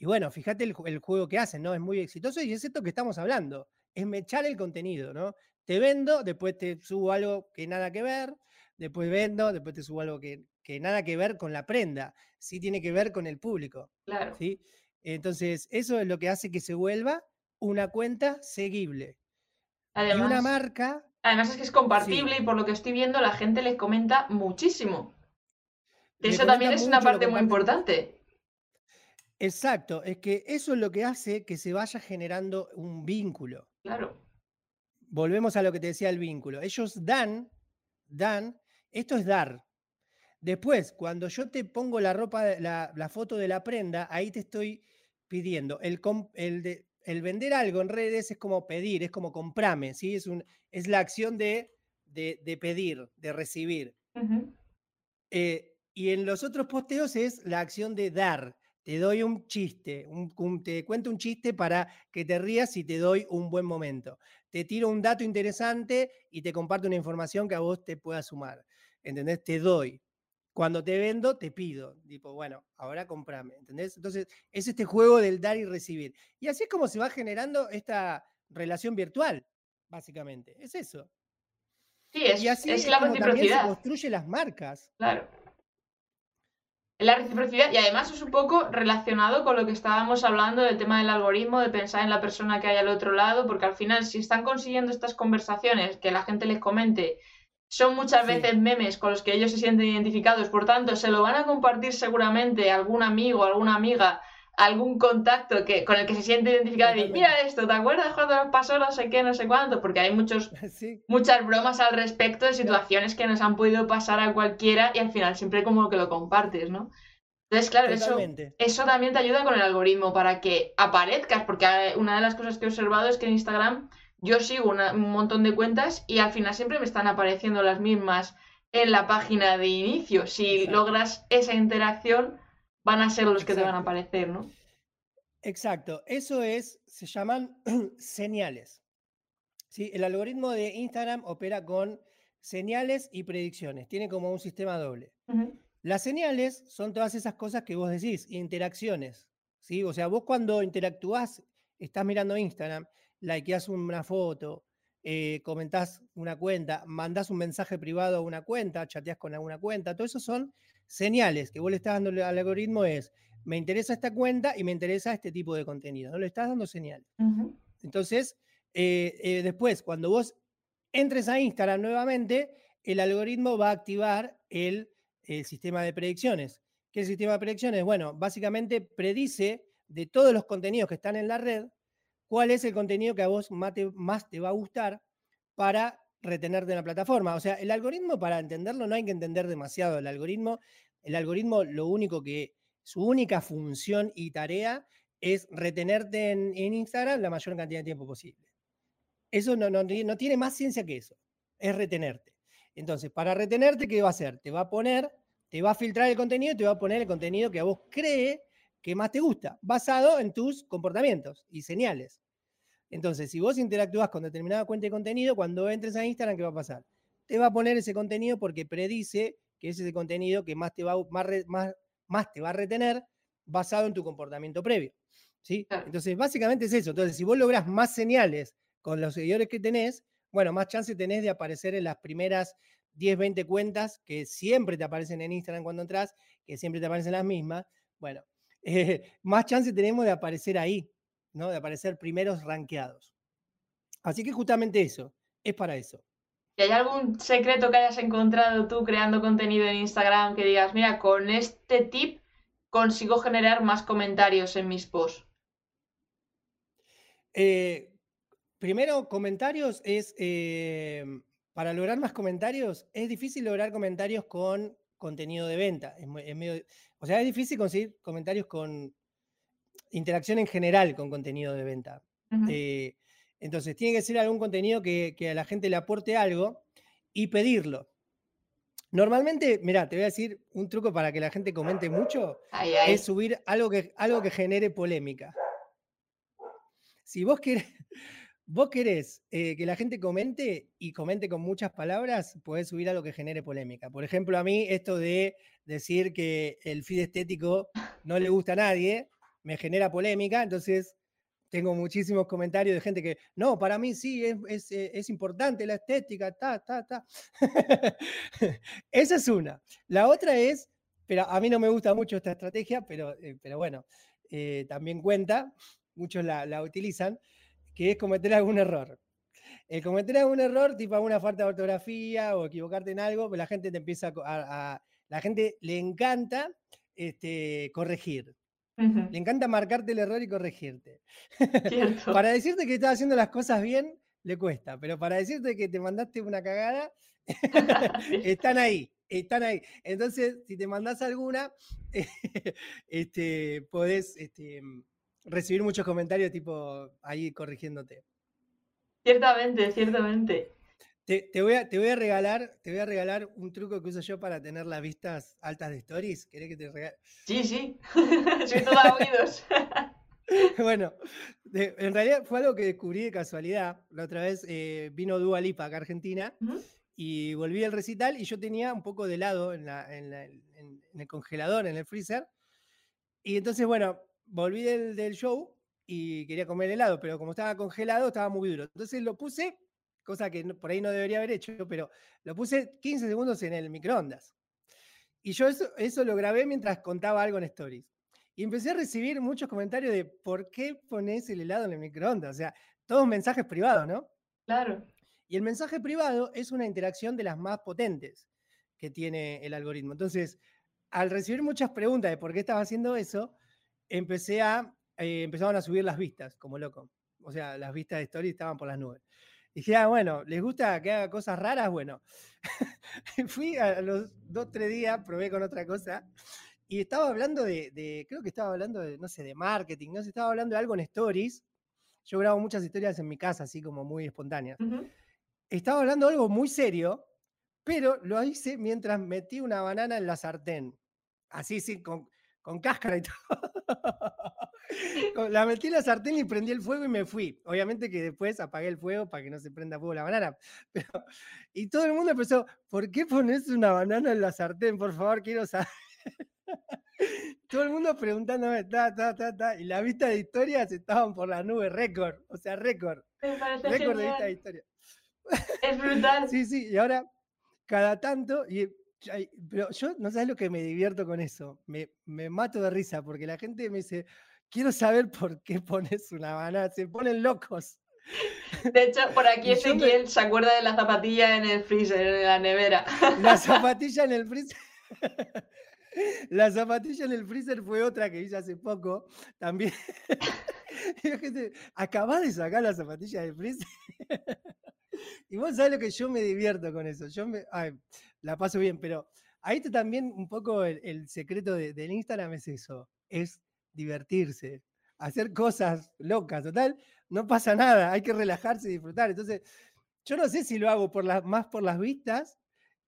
bueno, fíjate el, juego que hacen, ¿no? Es muy exitoso y es esto que estamos hablando, es mechar el contenido, ¿no? Te vendo, después te subo algo que nada que ver, después vendo, después te subo algo que, nada que ver con la prenda, sí tiene que ver con el público. Claro. ¿sí? Entonces, eso es lo que hace que se vuelva una cuenta seguible. Además, y una marca. Además es que es compartible y por lo que estoy viendo la gente le comenta muchísimo. Eso también es una parte muy importante. Exacto, es que eso es lo que hace que se vaya generando un vínculo. Claro. Volvemos a lo que te decía el vínculo. Ellos dan, dan, esto es dar. Después, cuando yo te pongo la ropa, la, la foto de la prenda, ahí te estoy pidiendo. El, el, el, vender algo en redes es como pedir, es como comprame, ¿sí? Es, un, es la acción de, de, pedir, de recibir. Uh y en los otros posteos es la acción de dar. te doy un chiste, te cuento un chiste para que te rías y te doy un buen momento. Te tiro un dato interesante y te comparto una información que a vos te pueda sumar. ¿Entendés? Te doy. Cuando te vendo, te pido. Tipo, bueno, ahora comprame. ¿Entendés? Entonces, es este juego del dar y recibir. Y así es como se va generando esta relación virtual, básicamente. Es eso. Sí, es, y así es, la como También se construye las marcas. Claro. La reciprocidad, y además es un poco relacionado con lo que estábamos hablando del tema del algoritmo, de pensar en la persona que hay al otro lado, porque al final, si están consiguiendo estas conversaciones, que la gente les comente, son muchas veces memes con los que ellos se sienten identificados, por tanto, se lo van a compartir seguramente a algún amigo, alguna amiga, algún contacto que, con el que se siente identificado y mira esto, ¿te acuerdas cuando nos pasó no sé qué, no sé cuánto? Porque hay muchos, <laughs> muchas bromas al respecto de situaciones que nos han podido pasar a cualquiera y al final siempre como que lo compartes, ¿no? Entonces, claro, eso, eso también te ayuda con el algoritmo para que aparezcas, porque una de las cosas que he observado es que en Instagram yo sigo un montón de cuentas y al final siempre me están apareciendo las mismas en la página de inicio. Si logras esa interacción, van a ser los que te van a aparecer, ¿no? Exacto, eso es, se llaman <clears throat> señales. ¿sí? El algoritmo de Instagram opera con señales y predicciones, tiene como un sistema doble. Las señales son todas esas cosas que vos decís, interacciones. ¿sí? O sea, vos cuando interactúas, estás mirando Instagram, likeás una foto, eh, comentás una cuenta, mandás un mensaje privado a una cuenta, chateás con alguna cuenta, todo eso son señales que vos le estás dando al algoritmo es, me interesa esta cuenta y me interesa este tipo de contenido, no le estás dando señales. Entonces, eh, eh, después, cuando vos entres a Instagram nuevamente, el algoritmo va a activar el, sistema de predicciones. ¿Qué es el sistema de predicciones? Bueno, básicamente predice de todos los contenidos que están en la red, cuál es el contenido que a vos más te va a gustar para retenerte en la plataforma. O sea, el algoritmo, para entenderlo, no hay que entender demasiado. El algoritmo, el algoritmo, lo único que, su única función y tarea es retenerte en, Instagram la mayor cantidad de tiempo posible. Eso no, no, no, tiene más ciencia que eso, es retenerte. Entonces, para retenerte, ¿qué va a hacer? Te va a poner, te va a filtrar el contenido y te va a poner el contenido que a vos cree que más te gusta, basado en tus comportamientos y señales. Entonces, si vos interactúas con determinada cuenta de contenido, cuando entres a Instagram, ¿qué va a pasar? Te va a poner ese contenido porque predice que es ese contenido que más te va, más, más, te va a retener basado en tu comportamiento previo. ¿sí? Entonces, básicamente es eso. Entonces, si vos lográs más señales con los seguidores que tenés, bueno, más chance tenés de aparecer en las primeras 10, 20 cuentas que siempre te aparecen en Instagram cuando entras, que siempre te aparecen las mismas. Bueno, eh, más chance tenemos de aparecer ahí. ¿no? De aparecer primeros rankeados. Así que justamente eso, es para eso. ¿Y hay algún secreto que hayas encontrado tú creando contenido en Instagram que digas, mira, con este tip consigo generar más comentarios en mis posts? Eh, primero, comentarios es, eh, para lograr más comentarios, es difícil lograr comentarios con contenido de venta. o sea, es difícil conseguir comentarios con interacción en general con contenido de venta. Eh, entonces, tiene que ser algún contenido que, a la gente le aporte algo y pedirlo. Normalmente, mira, te voy a decir un truco para que la gente comente mucho, es subir algo que, algo que genere polémica. Si vos querés, vos querés eh, que la gente comente y comente con muchas palabras, podés subir algo que genere polémica. Por ejemplo, a mí esto de decir que el feed estético no le gusta a nadie, me genera polémica, entonces tengo muchísimos comentarios de gente que, no, para mí sí, es, eh, importante la estética, ta, ta, ta. <laughs> Esa es una. La otra es, pero a mí no me gusta mucho esta estrategia, pero, eh, pero bueno, también cuenta, muchos la, utilizan, que es cometer algún error. El cometer algún error, tipo alguna falta de ortografía o equivocarte en algo, pues la gente te empieza a, la gente le encanta este, corregir. Le encanta marcarte el error y corregirte. <laughs> para decirte que estás haciendo las cosas bien, le cuesta, pero para decirte que te mandaste una cagada, <laughs> <laughs> están ahí, están ahí. Entonces, si te mandas alguna, este, podés este, recibir muchos comentarios tipo ahí corrigiéndote. Ciertamente, ciertamente. Te, voy a, te, voy a, regalar, te voy a regalar un truco que uso yo para tener las vistas altas de stories. ¿Querés que te regale? Sí, sí. <laughs> Soy toda oídos. <laughs> bueno, en realidad fue algo que descubrí de casualidad. La otra vez eh, vino Dua Lipa acá a Argentina y volví al recital y yo tenía un poco de helado en, el congelador, en el freezer. Y entonces, bueno, volví del, show y quería comer helado, pero como estaba congelado, estaba muy duro. Entonces lo puse, cosa que por ahí no debería haber hecho, pero lo puse 15 segundos en el microondas. Y yo eso, eso lo grabé mientras contaba algo en Stories. Y empecé a recibir muchos comentarios de por qué pones el helado en el microondas. O sea, todos mensajes privados, ¿no? Claro. Y el mensaje privado es una interacción de las más potentes que tiene el algoritmo. Entonces, al recibir muchas preguntas de por qué estaba haciendo eso, empecé a, eh, empezaron a subir las vistas, como loco. O sea, las vistas de story estaban por las nubes. Y dije, ah, bueno, ¿les gusta que haga cosas raras? Bueno, <laughs> fui a los dos, tres días, probé con otra cosa y estaba hablando de, creo que estaba hablando de, no sé, de marketing, no sé, estaba hablando de algo en stories. Yo grabo muchas historias en mi casa, así como muy espontáneas. Estaba hablando de algo muy serio, pero lo hice mientras metí una banana en la sartén. Así, sí, con, con cáscara y <laughs> todo. la metí en la sartén y prendí el fuego y me fui. Obviamente que después apagué el fuego para que no se prenda fuego la banana. <laughs> y todo el mundo empezó, ¿por qué pones una banana en la sartén? Por favor, quiero saber. <laughs> Todo el mundo preguntándome, ta, ta, ta, ta, y la vista de historias estaban por la nube, récord, o sea, récord. Récord de vista de historia. Es brutal. sí, sí, y ahora, cada tanto, y, pero yo no sabes lo que me divierto con eso, me, me mato de risa, porque la gente me dice, quiero saber por qué pones una banana, se ponen locos. De hecho, por <laughs> aquí Ezequiel se acuerda de la zapatilla en el freezer, en la nevera. La <laughs> zapatilla en el freezer. <laughs> La zapatilla en el freezer fue otra que hice hace poco. También. Acabás de sacar la zapatilla del freezer. Y vos sabés lo que yo me divierto con eso. Yo me, la paso bien, pero ahí también un poco el, secreto del Instagram es eso: es divertirse, hacer cosas locas. Total, no pasa nada, hay que relajarse y disfrutar. Entonces, yo no sé si lo hago por las, más por las vistas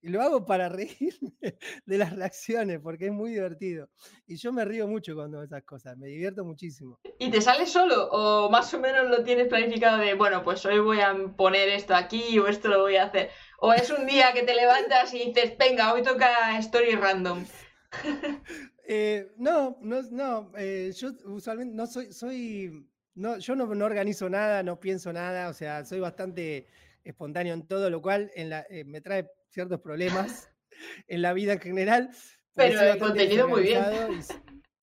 lo hago para reírme <laughs> de las reacciones, porque es muy divertido. Y yo me río mucho cuando esas cosas, me divierto muchísimo. ¿Y te sales solo? ¿O más o menos lo tienes planificado de, bueno, pues hoy voy a poner esto aquí o esto lo voy a hacer? ¿O es un día que te levantas y dices, venga, hoy toca story random? <laughs> Eh, no, no, no, eh, yo usualmente no soy, soy, no, yo no, no organizo nada, no pienso nada, o sea, soy bastante espontáneo en todo, lo cual en la, eh, me trae ciertos problemas <laughs> en la vida en general. Pero el contenido muy bien.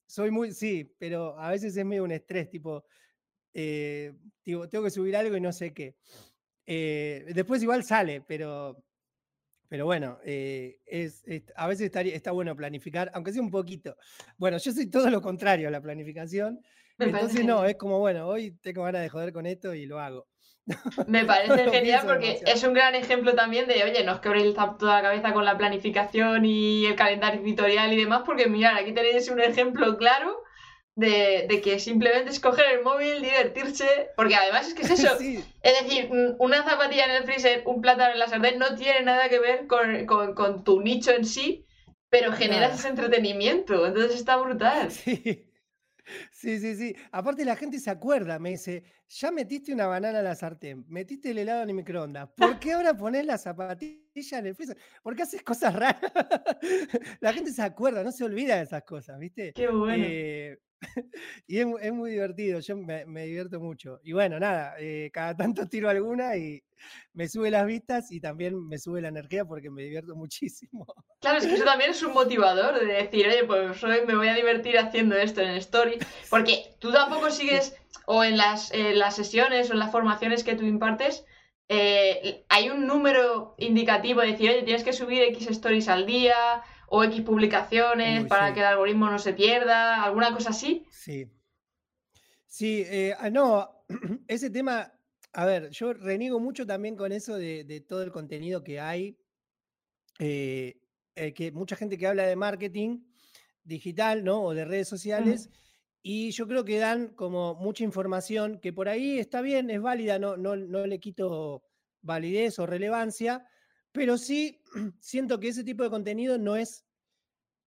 Soy muy, sí, pero a veces es medio un estrés, tipo, eh, tengo que subir algo y no sé qué. Eh, después igual sale, pero, pero bueno, es, a veces está, está, bueno planificar, aunque sea un poquito. Bueno, yo soy todo lo contrario a la planificación. entonces no, es como, bueno, hoy tengo ganas de joder con esto y lo hago. Me parece <laughs> genial porque es un gran ejemplo también de, oye, no os quebréis toda la cabeza con la planificación y el calendario editorial y demás, porque mirad, aquí tenéis un ejemplo claro de, que simplemente es coger el móvil, divertirse, porque además es que es <laughs> eso. Es decir, una zapatilla en el freezer, un plátano en la sartén, no tiene nada que ver con, tu nicho en sí, pero generas ese entretenimiento, entonces está brutal. <laughs> Sí. Sí, sí, sí. Aparte la gente se acuerda, me dice, ya metiste una banana a la sartén, metiste el helado en el microondas, ¿por qué ahora pones la zapatilla en el freezer? ¿Por qué haces cosas raras? <laughs> la gente se acuerda, no se olvida de esas cosas, ¿viste? Qué bueno. Eh, <laughs> y es, muy divertido, yo me, divierto mucho. Y bueno, nada, eh, cada tanto tiro alguna y me sube las vistas y también me sube la energía porque me divierto muchísimo. Claro, es que eso también es un motivador de decir, oye, pues hoy me voy a divertir haciendo esto en Story, <laughs> porque tú tampoco sigues, o en las, las sesiones o en las formaciones que tú impartes, eh, hay un número indicativo de decir, oye, tienes que subir X stories al día o X publicaciones para que el algoritmo no se pierda, alguna cosa así. Sí. Sí, eh, ah, no, <clears throat> ese tema, a ver, yo reniego mucho también con eso de, todo el contenido que hay, eh, eh, que mucha gente que habla de marketing digital, ¿no? O de redes sociales. Y yo creo que dan como mucha información que por ahí está bien, es válida, no, no, no le quito validez o relevancia, pero sí <clears throat> siento que ese tipo de contenido no es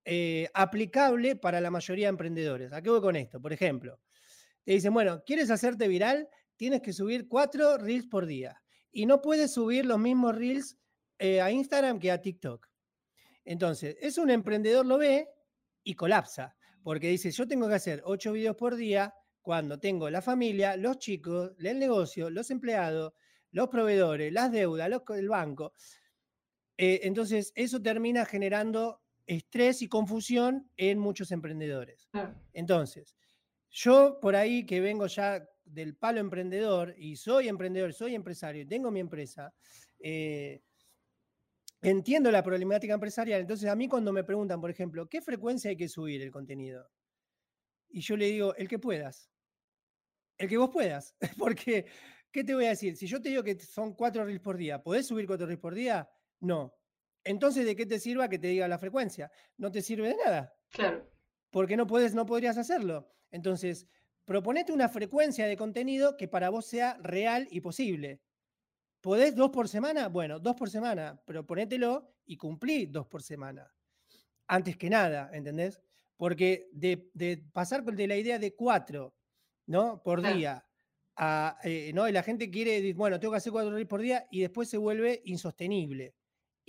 eh, aplicable para la mayoría de emprendedores. ¿A qué voy con esto? Por ejemplo, te dicen, bueno, ¿quieres hacerte viral? Tienes que subir cuatro reels por día. Y no puedes subir los mismos reels eh, a Instagram que a TikTok. Entonces, es un emprendedor lo ve y colapsa, porque dice, yo tengo que hacer ocho videos por día cuando tengo la familia, los chicos, el negocio, los empleados, los proveedores, las deudas, el banco. Eh, entonces, eso termina generando estrés y confusión en muchos emprendedores. Entonces, yo por ahí que vengo ya del palo emprendedor y soy emprendedor, soy empresario, tengo mi empresa, eh, entiendo la problemática empresarial. Entonces, a mí cuando me preguntan, por ejemplo, ¿qué frecuencia hay que subir el contenido? Y yo le digo, el que puedas. El que vos puedas. <laughs> Porque, ¿qué te voy a decir? Si yo te digo que son cuatro reels por día, ¿podés subir cuatro reels por día? No. Entonces, ¿de qué te sirva que te diga la frecuencia? No te sirve de nada. Claro. Porque no puedes, no podrías hacerlo. Entonces, proponete una frecuencia de contenido que para vos sea real y posible. ¿Podés dos por semana? Bueno, dos por semana, pero ponételo y cumplí dos por semana. Antes que nada, ¿entendés? Porque de, pasar de la idea de cuatro, ¿no? Por día, a, eh, ¿no? Y la gente quiere, bueno, tengo que hacer cuatro por día y después se vuelve insostenible.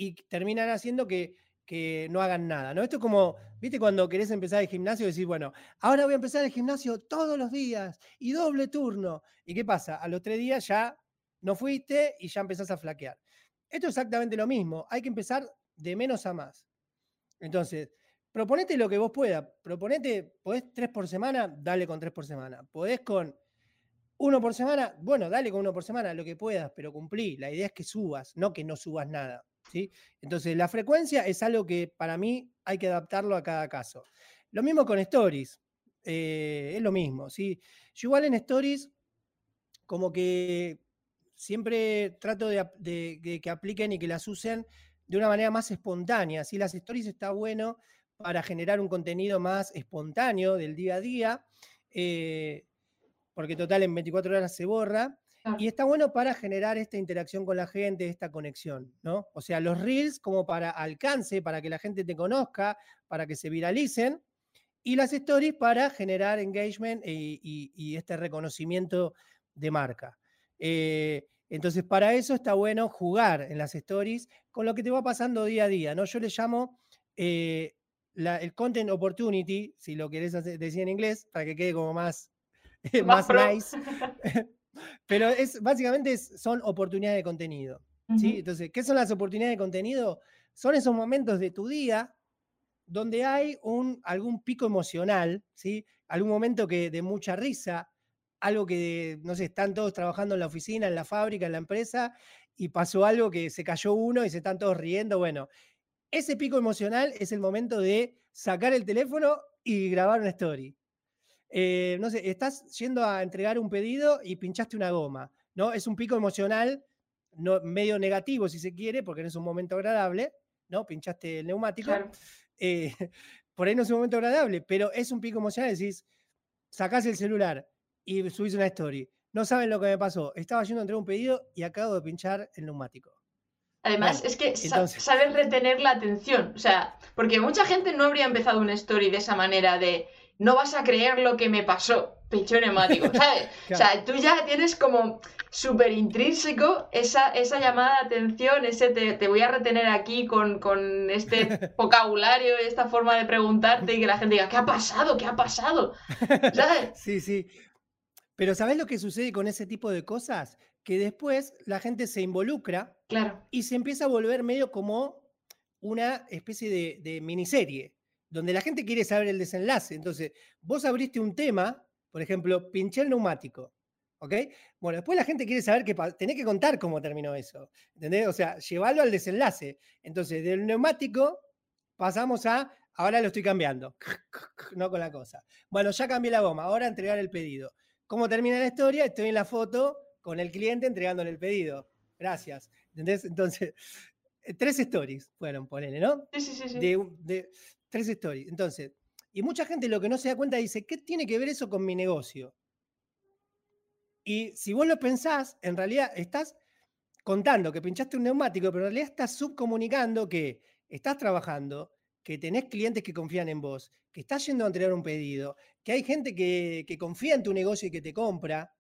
Y terminan haciendo que que no hagan nada, ¿no? Esto es como, viste, cuando querés empezar el gimnasio, decir, bueno, ahora voy a empezar el gimnasio todos los días y doble turno. ¿Y qué pasa? A los tres días ya no fuiste y ya empezás a flaquear. Esto es exactamente lo mismo, hay que empezar de menos a más. Entonces, proponete lo que vos puedas, proponete, podés tres por semana, dale con tres por semana, podés con uno por semana, bueno, dale con uno por semana, lo que puedas, pero cumplí. La idea es que subas, no que no subas nada. Entonces, la frecuencia es algo que para mí hay que adaptarlo a cada caso. Lo mismo con stories, eh, es lo mismo. Yo igual en stories, como que siempre trato de, que apliquen y que las usen de una manera más espontánea, ¿sí? Las stories está bueno para generar un contenido más espontáneo del día a día, eh, porque total en 24 horas se borra, y está bueno para generar esta interacción con la gente, esta conexión, ¿no? O sea, los reels como para alcance, para que la gente te conozca, para que se viralicen, y las stories para generar engagement y, este reconocimiento de marca. Eh, entonces, para eso está bueno jugar en las stories con lo que te va pasando día a día, ¿no? Yo le llamo eh, el content opportunity, si lo querés decir en inglés, para que quede como más, <laughs> más, más nice. <laughs> Pero es, básicamente son oportunidades de contenido. ¿sí? Entonces, ¿qué son las oportunidades de contenido? Son esos momentos de tu día donde hay un, algún pico emocional, ¿sí? algún momento que, de mucha risa, algo que, no sé, están todos trabajando en la oficina, en la fábrica, en la empresa, y pasó algo que se cayó uno y se están todos riendo. Bueno, ese pico emocional es el momento de sacar el teléfono y grabar una story. Eh, no sé, estás yendo a entregar un pedido y pinchaste una goma, ¿no? Es un pico emocional no, medio negativo, si se quiere, porque no es un momento agradable, ¿no? Pinchaste el neumático. Eh, <laughs> por ahí no es un momento agradable, pero es un pico emocional. Decís, sacás el celular y subís una story. No saben lo que me pasó. Estaba yendo a entregar un pedido y acabo de pinchar el neumático. Además, es que sabes retener la atención. O sea, porque mucha gente no habría empezado una story de esa manera de no vas a creer lo que me pasó, pecho neumático, <laughs> ¿sabes? O sea, tú ya tienes como súper intrínseco esa, esa llamada de atención, ese te, voy a retener aquí con, este <laughs> vocabulario, esta forma de preguntarte y que la gente diga, ¿qué ha pasado? ¿Qué ha pasado? ¿Sabes? <laughs> Sí, sí. Pero ¿sabes lo que sucede con ese tipo de cosas? Que después la gente se involucra claro. y se empieza a volver medio como una especie de, de miniserie donde la gente quiere saber el desenlace. Entonces, vos abriste un tema, por ejemplo, pinché el neumático. ¿Ok? Bueno, después la gente quiere saber que tenés que contar cómo terminó eso. ¿Entendés? O sea, llevarlo al desenlace. Entonces, del neumático pasamos a, ahora lo estoy cambiando. <laughs> No con la cosa. Bueno, ya cambié la goma, ahora entregar el pedido. ¿Cómo termina la historia? Estoy en la foto con el cliente entregándole el pedido. Gracias. ¿Entendés? Entonces, <laughs> tres stories fueron, ponele, ¿no? Sí, sí, sí. de, Tres stories. Entonces, y mucha gente lo que no se da cuenta dice, ¿qué tiene que ver eso con mi negocio? Y si vos lo pensás, en realidad estás contando que pinchaste un neumático, pero en realidad estás subcomunicando que estás trabajando, que tenés clientes que confían en vos, que estás yendo a entregar un pedido, que hay gente que, confía en tu negocio y que te compra.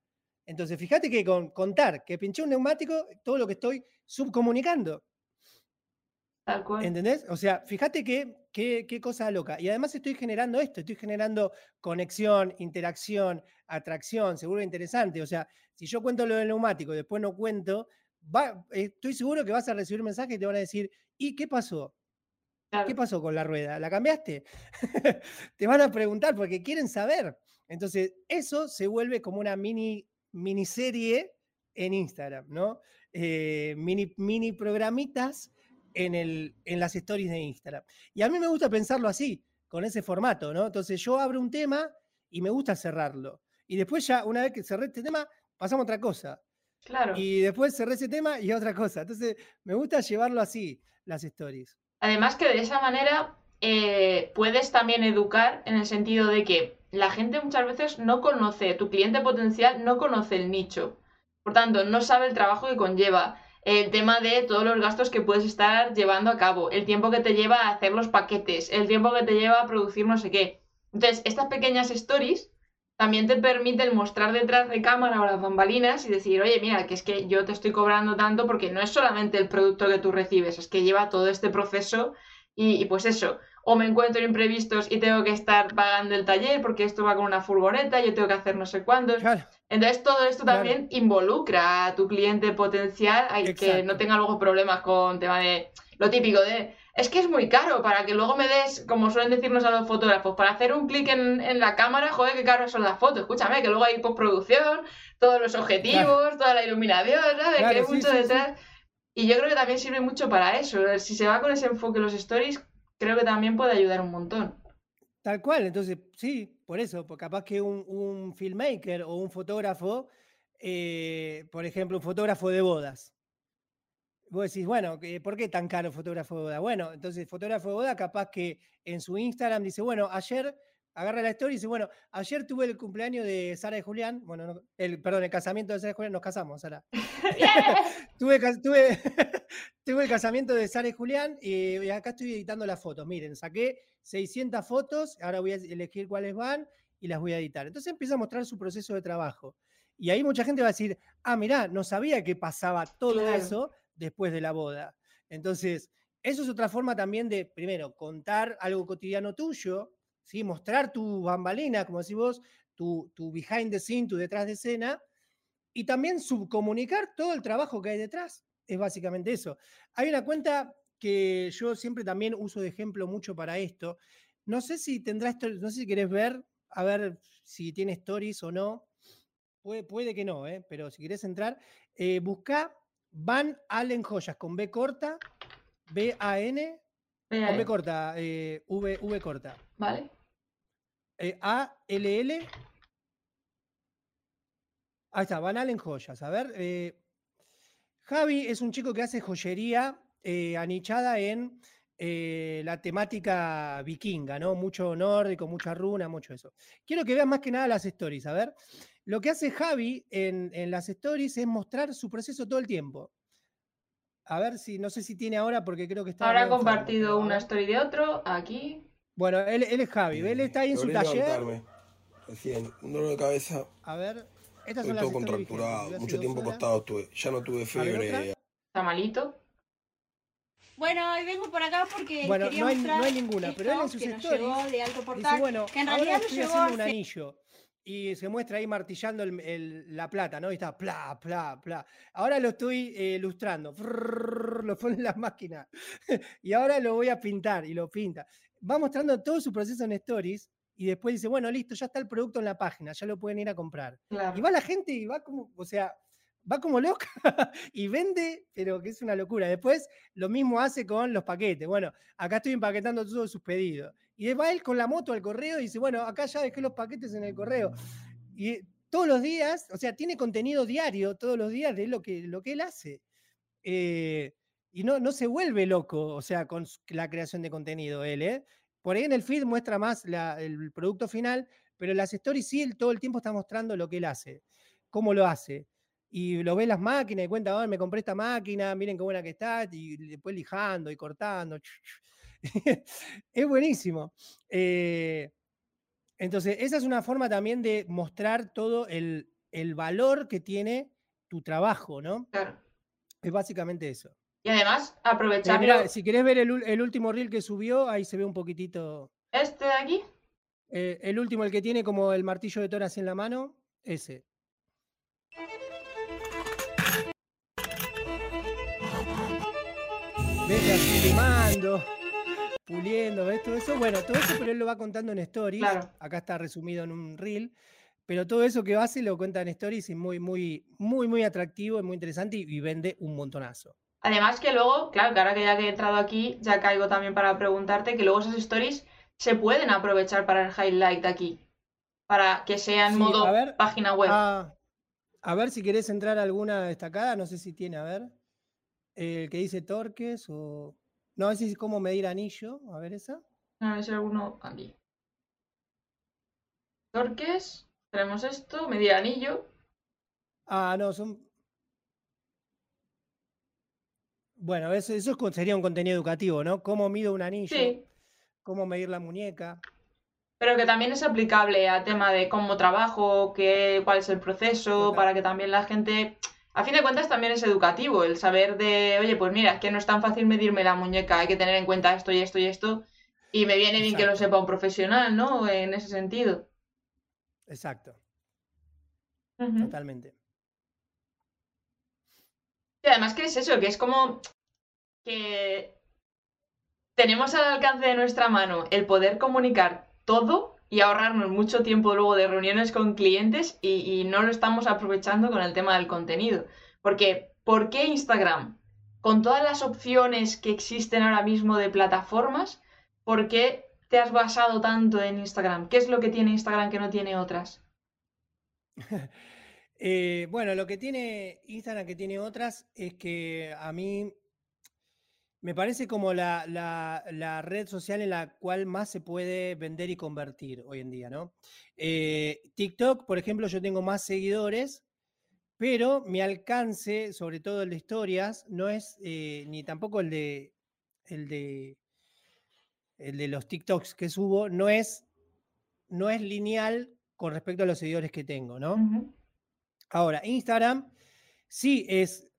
Entonces, fíjate que con contar que pinché un neumático, todo lo que estoy subcomunicando. Tal cual. ¿Entendés? O sea, fíjate qué, qué, cosa loca. Y además estoy generando esto, estoy generando conexión, interacción, atracción, seguro interesante. O sea, si yo cuento lo del neumático y después no cuento, va, estoy seguro que vas a recibir mensajes y te van a decir, ¿y qué pasó? ¿Qué pasó con la rueda? ¿La cambiaste? <laughs> te van a preguntar porque quieren saber. Entonces, eso se vuelve como una mini miniserie en Instagram, ¿no? Eh, mini, mini programitas en, el, en las stories de Instagram. Y a mí me gusta pensarlo así, con ese formato, ¿no? Entonces yo abro un tema y me gusta cerrarlo. Y después ya, una vez que cerré este tema, pasamos a otra cosa. Claro. Y después cerré ese tema y otra cosa. Entonces, me gusta llevarlo así, las stories. Además que de esa manera eh, puedes también educar en el sentido de que la gente muchas veces no conoce, tu cliente potencial no conoce el nicho. Por tanto, no sabe el trabajo que conlleva, el tema de todos los gastos que puedes estar llevando a cabo, el tiempo que te lleva a hacer los paquetes, el tiempo que te lleva a producir no sé qué. Entonces, estas pequeñas stories también te permiten mostrar detrás de cámara o las bambalinas y decir, oye, mira, que es que yo te estoy cobrando tanto porque no es solamente el producto que tú recibes, es que lleva todo este proceso y, pues eso, o me encuentro imprevistos y tengo que estar pagando el taller porque esto va con una furgoneta, yo tengo que hacer no sé cuántos. Entonces todo esto también involucra a tu cliente potencial a que no tenga luego problemas con tema de lo típico de es que es muy caro para que luego me des, como suelen decirnos a los fotógrafos, para hacer un clic en, la cámara, joder, qué caro son las fotos. Escúchame, que luego hay postproducción, todos los objetivos, toda la iluminación, ¿sabes? que hay mucho detrás. Y yo creo que también sirve mucho para eso. Si se va con ese enfoque los stories, creo que también puede ayudar un montón. Tal cual, entonces, sí, por eso, porque capaz que un, filmmaker o un fotógrafo, eh, por ejemplo, un fotógrafo de bodas, vos decís, bueno, ¿por qué tan caro fotógrafo de boda? Bueno, entonces fotógrafo de boda capaz que en su Instagram dice, bueno, ayer agarra la historia y dice, bueno, ayer tuve el cumpleaños de Sara y Julián, bueno, el, perdón, el casamiento de Sara y Julián, nos casamos, Sara. <laughs> tuve, tuve, <laughs> tuve, el casamiento de Sara y Julián y, acá estoy editando las fotos. Miren, saqué 600 fotos, ahora voy a elegir cuáles van y las voy a editar. Entonces empieza a mostrar su proceso de trabajo. Y ahí mucha gente va a decir, ah, mirá, no sabía que pasaba todo eso después de la boda. Entonces, eso es otra forma también de, primero, contar algo cotidiano tuyo, ¿sí? mostrar tu bambalina, como decís vos, tu, tu behind the scene, tu detrás de escena, y también subcomunicar todo el trabajo que hay detrás. Es básicamente eso. Hay una cuenta que yo siempre también uso de ejemplo mucho para esto. No sé si tendrá no sé si querés ver, a ver si tiene stories o no. Puede, puede que no, ¿eh? pero si querés entrar, eh, busca Van Allen Joyas con B corta, B-A-N, con B corta, eh, v, v corta. Vale. Eh, A-L-L. Ahí está, Van Allen Joyas. A ver. Eh, Javi es un chico que hace joyería anichada en la temática vikinga, ¿no? Mucho nórdico, mucha runa, mucho eso. Quiero que vean más que nada las stories, a ver. Lo que hace Javi en, las stories es mostrar su proceso todo el tiempo. A ver si, no sé si tiene ahora porque creo que está. Ahora ha compartido una story de otro, aquí. Bueno, él, es Javi, él está ahí en su taller. Recién, un dolor de cabeza. A ver, estas son todo contracturado, mucho tiempo acostado estuve, ya no tuve fiebre. ¿Está malito? Bueno, hoy vengo por acá porque bueno, quería no hay, mostrar no hay ninguna, pero él en sus stories de alto portal, dice, bueno, que en realidad ahora estoy haciendo un anillo y se muestra ahí martillando la plata, ¿no? Y está, pla, pla, pla. Ahora lo estoy eh, ilustrando, lo pone en la máquina. <laughs> y ahora lo voy a pintar y lo pinta. Va mostrando todo su proceso en stories y después dice, bueno, listo, ya está el producto en la página, ya lo pueden ir a comprar. Y va la gente y va como, o sea, va como loca <laughs> y vende, pero que es una locura. Después lo mismo hace con los paquetes. Bueno, acá estoy empaquetando todos sus pedidos. Y va él con la moto al correo y dice, bueno, acá ya dejé los paquetes en el correo. Y todos los días, o sea, tiene contenido diario todos los días de lo que, lo que él hace. Eh, y no, no se vuelve loco, o sea, con la creación de contenido él, ¿eh? Por ahí en el feed muestra más el producto final, pero las stories sí, él todo el tiempo está mostrando lo que él hace, cómo lo hace. Y lo ves las máquinas y cuenta, oh, me compré esta máquina, miren qué buena que está, y después lijando y cortando. <laughs> es buenísimo. Eh, entonces, esa es una forma también de mostrar todo el, valor que tiene tu trabajo, ¿no? Claro. Es básicamente eso. Y además, aprovechar. si querés ver el, último reel que subió, ahí se ve un poquitito. ¿Este de aquí? Eh, el último, el que tiene como el martillo de toras en la mano, ese. Vete así limando puliendo, ¿ves? Todo eso, bueno, todo eso, pero él lo va contando en stories. Acá está resumido en un reel. Pero todo eso que hace lo cuenta en stories y muy, muy, muy, muy atractivo, y muy interesante y, vende un montonazo. Además que luego, claro, que ahora que ya que he entrado aquí, ya caigo también para preguntarte que luego esas stories se pueden aprovechar para el highlight aquí. Para que sea en modo página web. Ah, a ver si querés entrar a alguna destacada, no sé si tiene, a ver. El que dice Torques o. No, ese es cómo medir anillo. A ver esa. A ver si alguno aquí. Torques. Tenemos esto, medir anillo. Ah, no, son. Bueno, eso, eso sería un contenido educativo, ¿no? ¿Cómo mido un anillo? Sí. ¿Cómo medir la muñeca? Pero que también es aplicable a tema de cómo trabajo, qué, cuál es el proceso, para que también la gente a fin de cuentas también es educativo el saber de, oye, pues mira, es que no es tan fácil medirme la muñeca, hay que tener en cuenta esto y esto y esto, y me viene bien que lo sepa un profesional, ¿no? En ese sentido. Exacto. Totalmente. Y además que es eso, que es como que tenemos al alcance de nuestra mano el poder comunicar todo y ahorrarnos mucho tiempo luego de reuniones con clientes y, no lo estamos aprovechando con el tema del contenido. Porque, ¿por qué Instagram? Con todas las opciones que existen ahora mismo de plataformas, ¿por qué te has basado tanto en Instagram? ¿Qué es lo que tiene Instagram que no tiene otras? <laughs> Eh, bueno, lo que tiene Instagram que tiene otras es que a mí me parece como la, red social en la cual más se puede vender y convertir hoy en día, ¿no? Eh, TikTok, por ejemplo, yo tengo más seguidores, pero mi alcance, sobre todo el de historias, no es eh, ni tampoco el de, el de el de los TikToks que subo, no es, no es lineal con respecto a los seguidores que tengo, ¿no? Ahora, Instagram sí es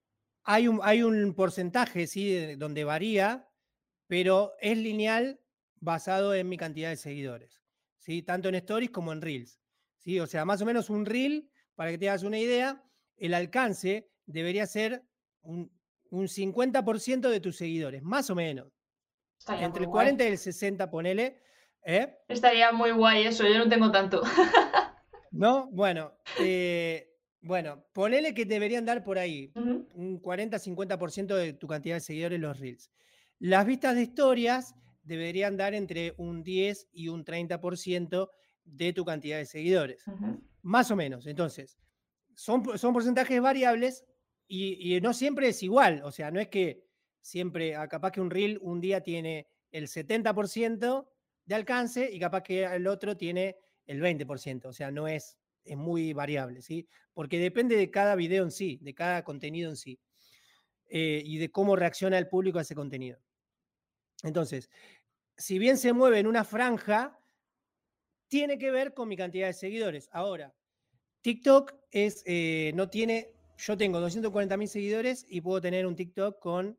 hay un, hay un porcentaje, sí, donde varía, pero es lineal basado en mi cantidad de seguidores, ¿sí? Tanto en stories como en reels, ¿sí? O sea, más o menos un reel, para que te hagas una idea, el alcance debería ser un, 50% de tus seguidores, más o menos. Entre el 40 y el 60, ponele. ¿eh? Estaría muy guay eso, yo no tengo tanto. <laughs> ¿No? Bueno, eh, bueno, ponele que deberían dar por ahí un 40-50% de tu cantidad de seguidores los Reels. Las vistas de historias deberían dar entre un 10 y un 30% de tu cantidad de seguidores. Más o menos. Entonces, son, son porcentajes variables y, no siempre es igual. O sea, no es que siempre, ah, capaz que un Reel un día tiene el 70% de alcance y capaz que el otro tiene el 20%. O sea, no es es muy variable, ¿sí? Porque depende de cada video en sí, de cada contenido en sí, eh, y de cómo reacciona el público a ese contenido. Entonces, si bien se mueve en una franja, tiene que ver con mi cantidad de seguidores. Ahora, TikTok es, eh, no tiene, yo tengo 240 mil seguidores y puedo tener un TikTok con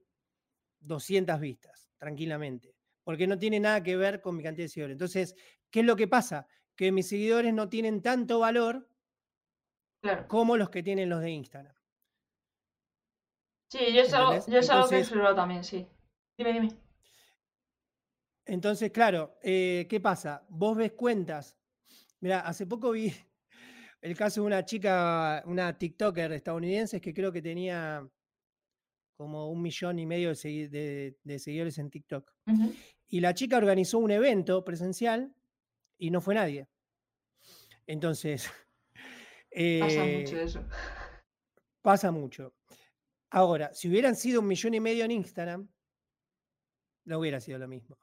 200 vistas, tranquilamente, porque no tiene nada que ver con mi cantidad de seguidores. Entonces, ¿qué es lo que pasa? Que mis seguidores no tienen tanto valor como los que tienen los de Instagram. Sí, yo es algo, yo es algo que he también, sí. Dime, dime. Entonces, claro, eh, ¿qué pasa? Vos ves cuentas. Mira, hace poco vi <laughs> el caso de una chica, una TikToker estadounidense que creo que tenía como un millón y medio de, seguidores en TikTok. Y la chica organizó un evento presencial y no fue nadie. Entonces. <laughs> pasa mucho eh, eso. Pasa mucho. Ahora, si hubieran sido un millón y medio en Instagram, no hubiera sido lo mismo.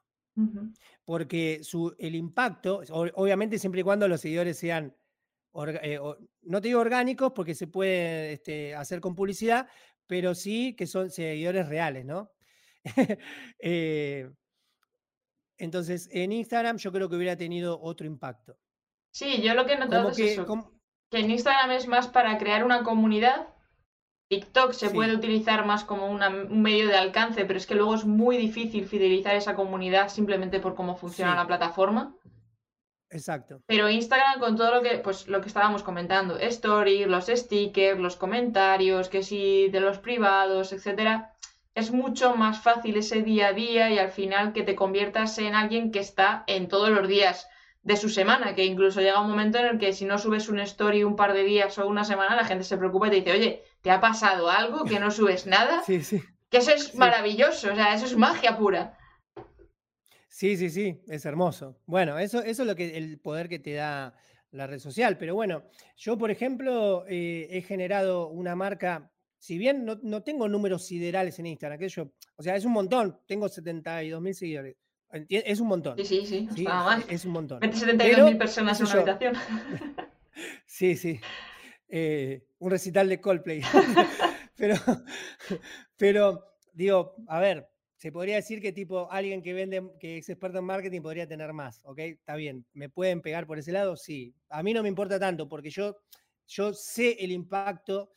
Porque su, el impacto, obviamente siempre y cuando los seguidores sean eh, no te digo orgánicos porque se puede este, hacer con publicidad, pero sí que son seguidores reales, ¿no? <laughs> Eh, entonces, en Instagram yo creo que hubiera tenido otro impacto. Sí, yo lo que he notado es eso, que en Instagram es más para crear una comunidad. TikTok se puede utilizar más como un medio de alcance, pero es que luego es muy difícil fidelizar esa comunidad simplemente por cómo funciona la plataforma. Exacto. Pero Instagram con todo lo que, pues lo que estábamos comentando, stories, los stickers, los comentarios, que si de los privados, etcétera, es mucho más fácil ese día a día y al final que te conviertas en alguien que está en todos los días de su semana, que incluso llega un momento en el que si no subes un story un par de días o una semana, la gente se preocupa y te dice, oye, ¿te ha pasado algo? ¿Que no subes nada? Sí, sí. Que eso es maravilloso, o sea, eso es magia pura. Sí, sí, sí, es hermoso. Bueno, eso, eso es lo que, el poder que te da la red social. Pero bueno, yo, por ejemplo, eh, he generado una marca, si bien no, tengo números siderales en Instagram, que yo, o sea, es un montón, tengo 72 mil seguidores. Es un montón. Sí, sí, sí, sí mal. Es un montón. 72 mil personas en una habitación. <laughs> sí, sí. Eh, un recital de Coldplay. <laughs> pero, pero, digo, a ver, se podría decir que tipo alguien que vende, que es experto en marketing podría tener más, ¿ok? Está bien, ¿me pueden pegar por ese lado? Sí. A mí no me importa tanto porque yo, yo sé el impacto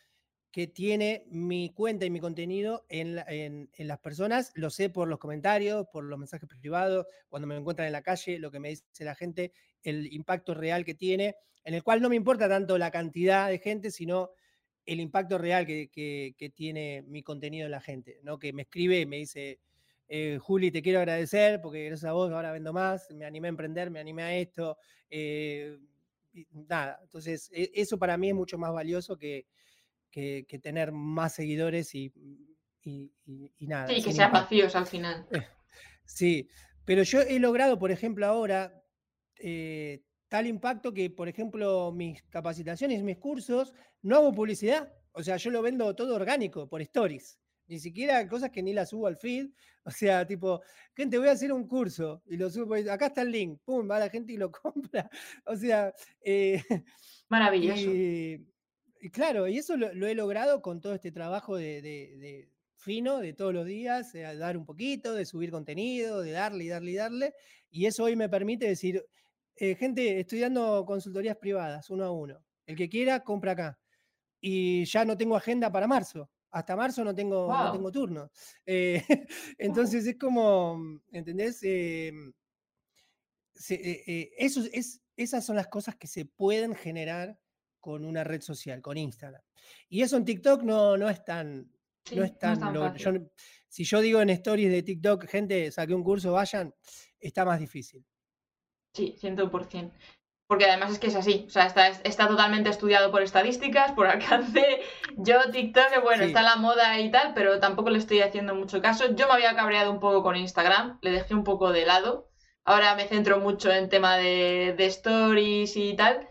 que tiene mi cuenta y mi contenido en, las personas, lo sé por los comentarios, por los mensajes privados, cuando me encuentran en la calle, lo que me dice la gente, el impacto real que tiene, en el cual no me importa tanto la cantidad de gente, sino el impacto real que, que tiene mi contenido en la gente, ¿no? Que me escribe y me dice, eh, Juli, te quiero agradecer porque gracias a vos ahora vendo más, me animé a emprender, me animé a esto. Eh, nada, entonces e, eso para mí es mucho más valioso que, que, tener más seguidores y, y, nada. Sí, que sean vacíos al final. Eh, sí, pero yo he logrado, por ejemplo, ahora tal impacto que, por ejemplo, mis capacitaciones, mis cursos, no hago publicidad. O sea, yo lo vendo todo orgánico, por stories ni siquiera cosas que ni las subo al feed. <laughs> O sea, tipo, gente, voy a hacer un curso y lo subo, acá está el link, pum, va la gente y lo <laughs> compra. O sea, eh, maravilloso. Y, claro, y eso lo, he logrado con todo este trabajo de, fino de todos los días, de dar un poquito, de subir contenido, de darle y darle y darle. Y eso hoy me permite decir, eh, gente, estoy dando consultorías privadas, uno a uno. El que quiera, compra acá. Y ya no tengo agenda para marzo hasta marzo no tengo, no tengo turno. Eh, <laughs> entonces es como, ¿entendés? Eh, eso es, esas son las cosas que se pueden generar con una red social, con Instagram. Y eso en TikTok no, no es tan... no es tan, si yo digo en stories de TikTok, gente, saqué un curso, vayan, está más difícil. Sí, 100% porque además es que es así, o sea, está, está totalmente estudiado por estadísticas, por <laughs> alcance. Yo TikTok, bueno, está la moda y tal, pero tampoco le estoy haciendo mucho caso. Yo me había cabreado un poco con Instagram, le dejé un poco de lado. Ahora me centro mucho en tema de, de stories y tal.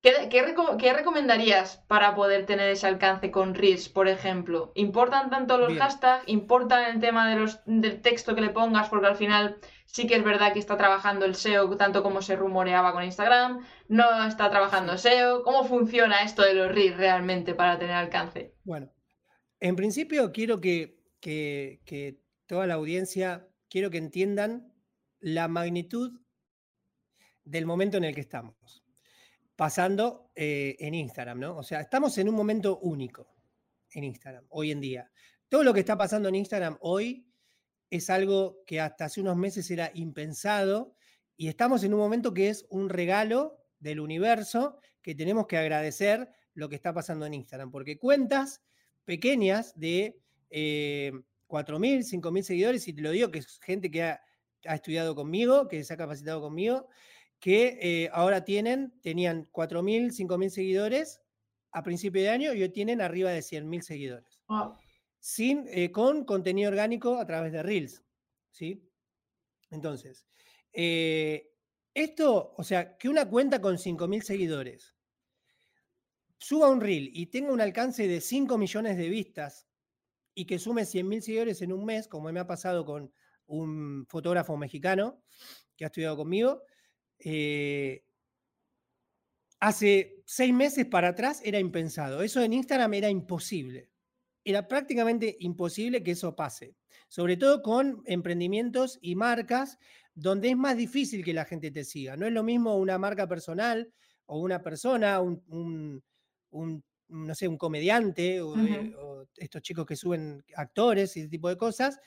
¿Qué, recomendarías para poder tener ese alcance con Reels, por ejemplo? ¿Importan tanto los hashtags? ¿Importan el tema de los, del texto que le pongas? Porque al final sí que es verdad que está trabajando el SEO tanto como se rumoreaba con Instagram. No está trabajando SEO. ¿Cómo funciona esto de los Reels realmente para tener alcance? Bueno, en principio quiero que, que toda la audiencia, quiero que entiendan la magnitud del momento en el que estamos pasando eh, en Instagram, ¿no? O sea, estamos en un momento único en Instagram hoy en día. Todo lo que está pasando en Instagram hoy es algo que hasta hace unos meses era impensado y estamos en un momento que es un regalo del universo que tenemos que agradecer lo que está pasando en Instagram, porque cuentas pequeñas de eh, 4.000, 5.000 seguidores, y te lo digo que es gente que ha, ha estudiado conmigo, que se ha capacitado conmigo, que eh, ahora tienen, tenían 4.000, 5.000 seguidores a principio de año y hoy tienen arriba de 100.000 seguidores. Sin, eh, con contenido orgánico a través de Reels. ¿sí? Entonces, eh, esto, o sea, que una cuenta con 5.000 seguidores suba un Reel y tenga un alcance de 5 millones de vistas y que sume 100.000 seguidores en un mes, como me ha pasado con un fotógrafo mexicano que ha estudiado conmigo, eh, hace seis meses para atrás era impensado. Eso en Instagram era imposible. Era prácticamente imposible que eso pase. Sobre todo con emprendimientos y marcas donde es más difícil que la gente te siga. No es lo mismo una marca personal o una persona, un, no sé, un comediante eh, o, estos chicos que suben actores y ese tipo de cosas,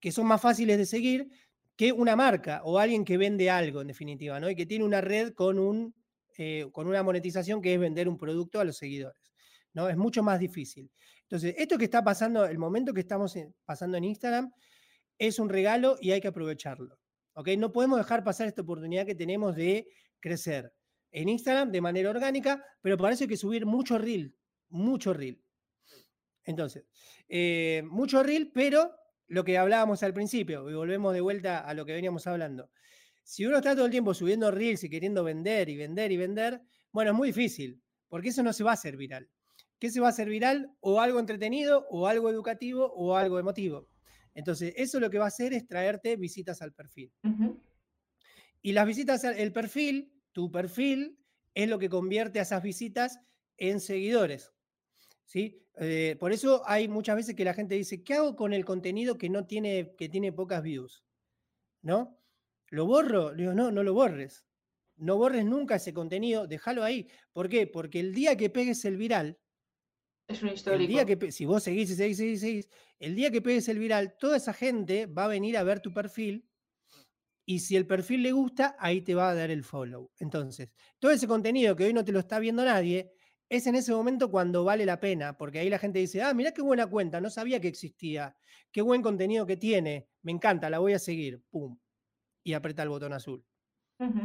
que son más fáciles de seguir que una marca o alguien que vende algo, en definitiva, ¿no? Y que tiene una red con, un, eh, con una monetización que es vender un producto a los seguidores, ¿no? Es mucho más difícil. Entonces, esto que está pasando, el momento que estamos pasando en Instagram, es un regalo y hay que aprovecharlo. No podemos dejar pasar esta oportunidad que tenemos de crecer en Instagram de manera orgánica, pero hay que subir mucho reel, mucho reel. Entonces, eh, mucho reel, pero lo que hablábamos al principio, y volvemos de vuelta a lo que veníamos hablando. Si uno está todo el tiempo subiendo reels y queriendo vender y vender y vender, bueno, es muy difícil, porque eso no se va a hacer viral. ¿Qué se va a hacer viral? O algo entretenido, o algo educativo, o algo emotivo. Entonces, eso lo que va a hacer es traerte visitas al perfil. Y las visitas, el perfil, tu perfil, es lo que convierte a esas visitas en seguidores. ¿sí? Eh, por eso hay muchas veces que la gente dice, ¿qué hago con el contenido que no tiene, que tiene pocas views? ¿No? ¿Lo borro? Le digo, no, no lo borres. No borres nunca ese contenido, déjalo ahí. ¿Por qué? Porque el día que pegues el viral, es un histórico. El día que, si vos seguís y seguís, seguís, seguís, el día que pegues el viral, toda esa gente va a venir a ver tu perfil y si el perfil le gusta, ahí te va a dar el follow. Entonces, todo ese contenido que hoy no te lo está viendo nadie, es en ese momento cuando vale la pena, porque ahí la gente dice, ah, mira qué buena cuenta, no sabía que existía, qué buen contenido que tiene, me encanta, la voy a seguir, pum, y aprieta el botón azul.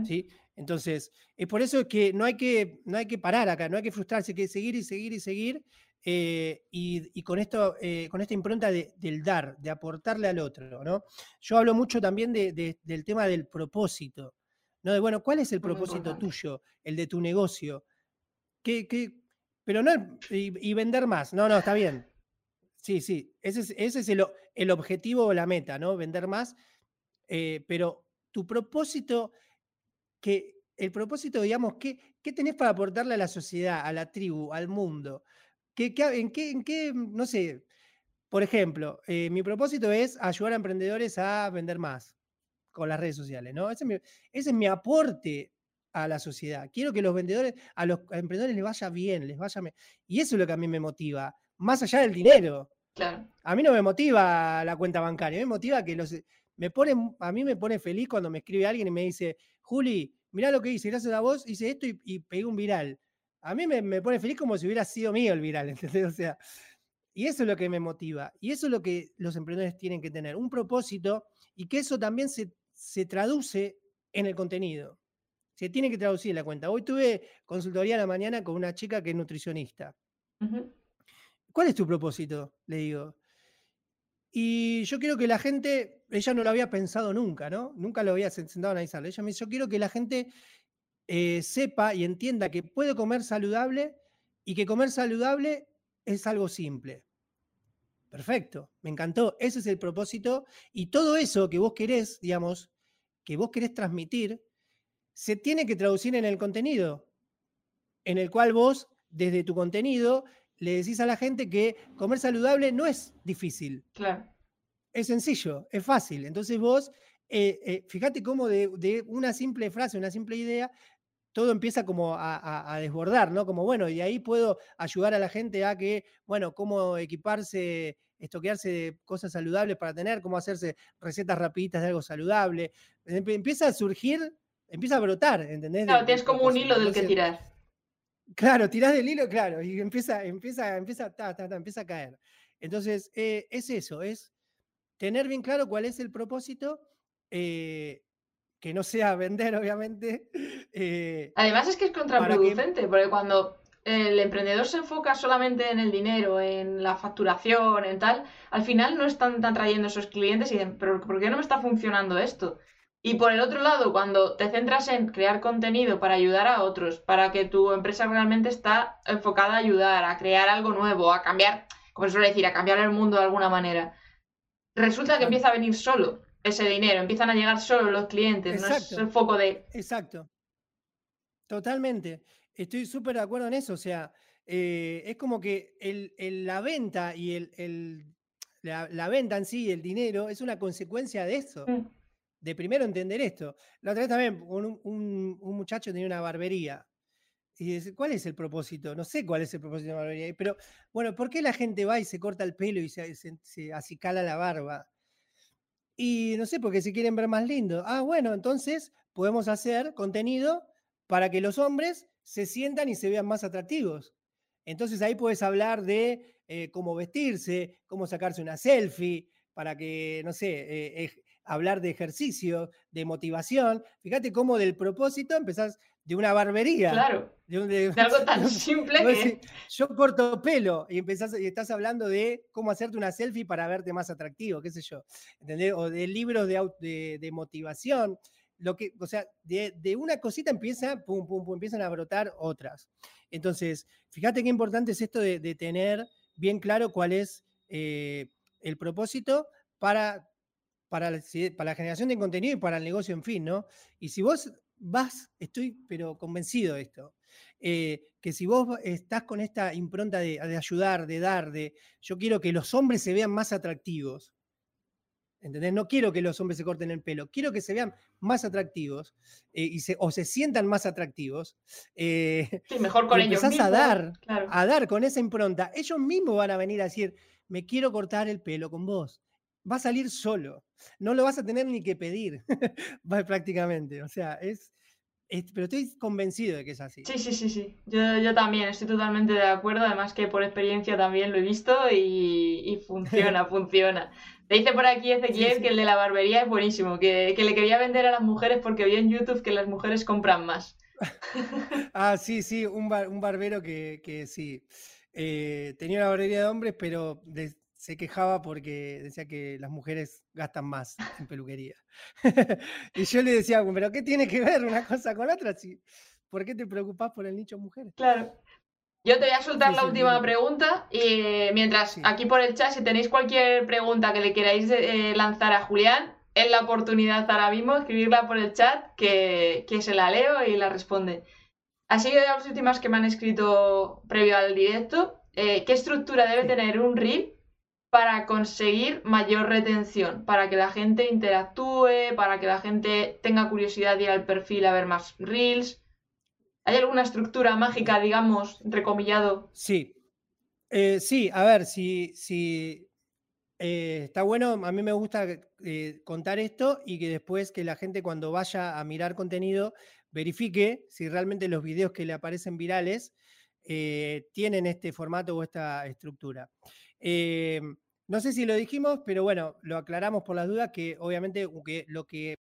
¿Sí? Entonces, es por eso que no hay que, no hay que parar acá, no hay que frustrarse, hay que seguir y seguir y seguir eh, y, con, esto, eh, con esta impronta del dar, de aportarle al otro. ¿no? Yo hablo mucho también del tema del propósito, ¿no? de bueno, ¿cuál es el propósito tuyo, el de tu negocio? ¿Qué, Pero no, y, vender más, no, no, está bien. Sí, sí, ese es, ese es el, objetivo o la meta, ¿no? Vender más, eh, pero tu propósito, que el propósito, digamos, ¿qué, ¿qué tenés para aportarle a la sociedad, a la tribu, al mundo? en, qué, ¿En qué, no sé, por ejemplo, eh, mi propósito es ayudar a emprendedores a vender más con las redes sociales, ¿no? Ese es, mi, aporte a la sociedad. Quiero que los vendedores, a los emprendedores les vaya bien, les vaya bien. Y eso es lo que a mí me motiva, más allá del dinero. Claro. A mí no me motiva la cuenta bancaria, me motiva que los... Me pone, a mí me pone feliz cuando me escribe alguien y me dice, Juli, mirá lo que hice, gracias a vos hice esto y, y pegué un viral a mí me, pone feliz como si hubiera sido mío el viral, <laughs> ¿entendés? O sea, y eso es lo que me motiva. Y eso es lo que los emprendedores tienen que tener, un propósito y que eso también se, traduce en el contenido. Se tiene que traducir la cuenta. Hoy tuve consultoría a la mañana con una chica que es nutricionista. ¿Cuál es tu propósito? Le digo. Y yo quiero que la gente, ella no lo había pensado nunca, ¿no? Nunca lo había sentado a analizarlo. Ella me dice, yo quiero que la gente eh, sepa y entienda que puede comer saludable y que comer saludable es algo simple. Perfecto, me encantó. Ese es el propósito. Y todo eso que vos querés, digamos, que vos querés transmitir, se tiene que traducir en el contenido, en el cual vos, desde tu contenido, le decís a la gente que comer saludable no es difícil. Claro. Es sencillo, es fácil. Entonces vos, eh, eh, fíjate cómo de, de, una simple frase, una simple idea, todo empieza como a, desbordar, ¿no? Como, bueno, y ahí puedo ayudar a la gente a que, bueno, cómo equiparse, estoquearse de cosas saludables para tener, cómo hacerse recetas rapiditas de algo saludable. Empieza a surgir, empieza a brotar, ¿entendés? Claro, tienes como un hilo del que tirar. Claro, tirás del hilo, claro, y empieza, empieza, empieza, ta, ta, empieza a caer. Entonces, eh, es eso, es tener bien claro cuál es el propósito, eh, que no sea vender, obviamente. <laughs> Eh, Además es que es contraproducente, porque cuando el emprendedor se enfoca solamente en el dinero, en la facturación, en tal, al final no están, trayendo esos clientes y dicen, pero ¿por qué no me está funcionando esto? Y por el otro lado, cuando te centras en crear contenido para ayudar a otros, para que tu empresa realmente está enfocada a ayudar, a crear algo nuevo, a cambiar, como se suele decir, a cambiar el mundo de alguna manera, resulta que empieza a venir solo ese dinero, empiezan a llegar solo los clientes, no es el foco de... Exacto. Totalmente. Estoy súper de acuerdo en eso. O sea, eh, es como que la venta y el, la, venta en sí, el dinero, es una consecuencia de eso. Mm. De primero entender esto. La otra vez también, un, un, muchacho tenía una barbería. Y dice, ¿cuál es el propósito? No sé cuál es el propósito de la barbería. Pero, bueno, ¿por qué la gente va y se corta el pelo y se, se, acicala la barba? Y no sé, porque se quieren ver más lindos. Ah, bueno, entonces podemos hacer contenido para que los hombres se sientan y se vean más atractivos. Entonces ahí puedes hablar de eh, cómo vestirse, cómo sacarse una selfie, para que, no sé, eh, hablar de ejercicio, de motivación. Fíjate cómo del propósito empezás de una barbería. Claro. De, algo <laughs> tan simple que... Yo corto pelo y, empezás, y estás hablando de cómo hacerte una selfie para verte más atractivo, qué sé yo. ¿Entendés? O de libros de, de motivación lo que, o sea, de, una cosita empieza, pum, pum, pum, empiezan a brotar otras. Entonces, fíjate qué importante es esto de, tener bien claro cuál es eh, el propósito para, para, la, para la generación de contenido y para el negocio en fin, ¿no? Y si vos vas, estoy pero convencido de esto, eh, que si vos estás con esta impronta de, de, ayudar, de dar, de yo quiero que los hombres se vean más atractivos, ¿Entendés? No quiero que los hombres se corten el pelo, quiero que se vean más atractivos eh, y se, o se sientan más atractivos. Eh, <laughs> sí, mejor con ellos mismos. a dar, a dar con esa impronta. Ellos mismos van a venir a decir, me quiero cortar el pelo con vos. Va a salir solo. No lo vas a tener ni que pedir, <laughs> prácticamente. O sea, es, pero estoy convencido de que es así. Sí, sí, sí, sí. Yo, yo, también estoy totalmente de acuerdo. Además que por experiencia también lo he visto y, y funciona, <laughs> funciona. Te dice por aquí Ezequiel que el de la barbería es buenísimo, que, le quería vender a las mujeres porque vi en YouTube que las mujeres compran más. <laughs> ah, sí, sí, un, un barbero que, que sí. Eh, tenía una barbería de hombres, pero se quejaba porque decía que las mujeres gastan más en peluquería. <laughs> y yo le decía, pero ¿qué tiene que ver una cosa con otra? ¿Por qué te preocupas por el nicho mujeres? Claro. Yo te voy a soltar la última pregunta y mientras aquí por el chat, si tenéis cualquier pregunta que le queráis eh, lanzar a Julián, es la oportunidad ahora mismo, escribirla por el chat, que, se la leo y la responde. Así que de las últimas que me han escrito previo al directo, eh, ¿qué estructura debe tener un reel para conseguir mayor retención? Para que la gente interactúe, para que la gente tenga curiosidad de ir al perfil a ver más reels. ¿Hay alguna estructura mágica, digamos, recomillado? Sí. Eh, sí, a ver, si, si eh, está bueno, a mí me gusta eh, contar esto y que después que la gente cuando vaya a mirar contenido verifique si realmente los videos que le aparecen virales tienen este formato o esta estructura. No sé si lo dijimos, pero bueno, lo aclaramos por las dudas que obviamente lo, que,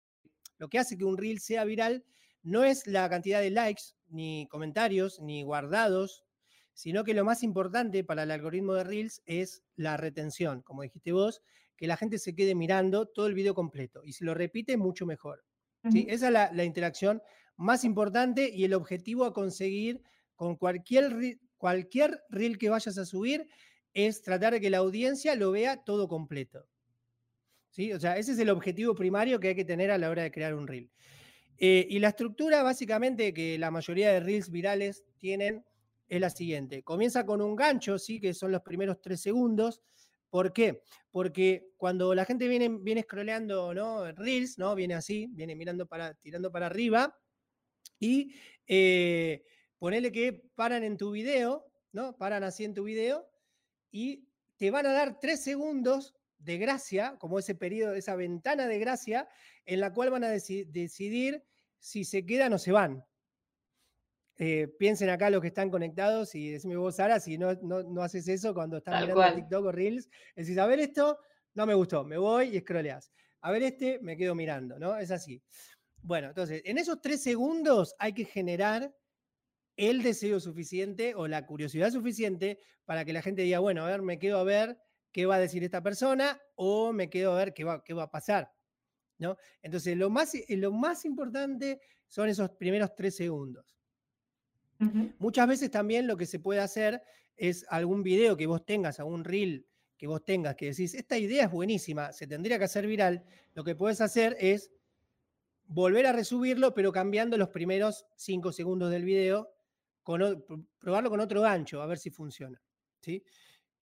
lo que hace que un reel sea viral no es la cantidad de likes, ni comentarios, ni guardados, sino que lo más importante para el algoritmo de Reels es la retención, como dijiste vos, que la gente se quede mirando todo el video completo y si lo repite, mucho mejor. ¿sí? Esa es la, interacción más importante y el objetivo a conseguir con cualquier, cualquier reel que vayas a subir es tratar de que la audiencia lo vea todo completo. ¿Sí? O sea, ese es el objetivo primario que hay que tener a la hora de crear un reel. Eh, y la estructura básicamente que la mayoría de reels virales tienen es la siguiente. Comienza con un gancho, sí, que son los primeros tres segundos. ¿Por qué? Porque cuando la gente viene, viene scrolleando, ¿no? Reels, ¿no? Viene así, viene mirando para, tirando para arriba. Y eh, ponele que paran en tu video, ¿no? Paran así en tu video y te van a dar tres segundos de gracia, como ese periodo, esa ventana de gracia, en la cual van a decidir si se quedan o se van. Eh, piensen acá los que están conectados y decime vos, Sara, si no, no, haces eso cuando estás mirando TikTok o Reels, decís, a ver esto, no me gustó, me voy y scrolleas. A ver este, me quedo mirando, ¿no? Es así. Bueno, entonces, en esos tres segundos hay que generar el deseo suficiente o la curiosidad suficiente para que la gente diga, bueno, a ver, me quedo a ver qué va a decir esta persona o me quedo a ver qué va, qué va a pasar. ¿no? Entonces, lo más, eh, lo más importante son esos primeros tres segundos. Muchas veces también lo que se puede hacer es algún video que vos tengas, algún reel que vos tengas, que decís, esta idea es buenísima, se tendría que hacer viral, lo que puedes hacer es volver a resubirlo, pero cambiando los primeros cinco segundos del video probarlo con otro gancho, a ver si funciona. ¿sí?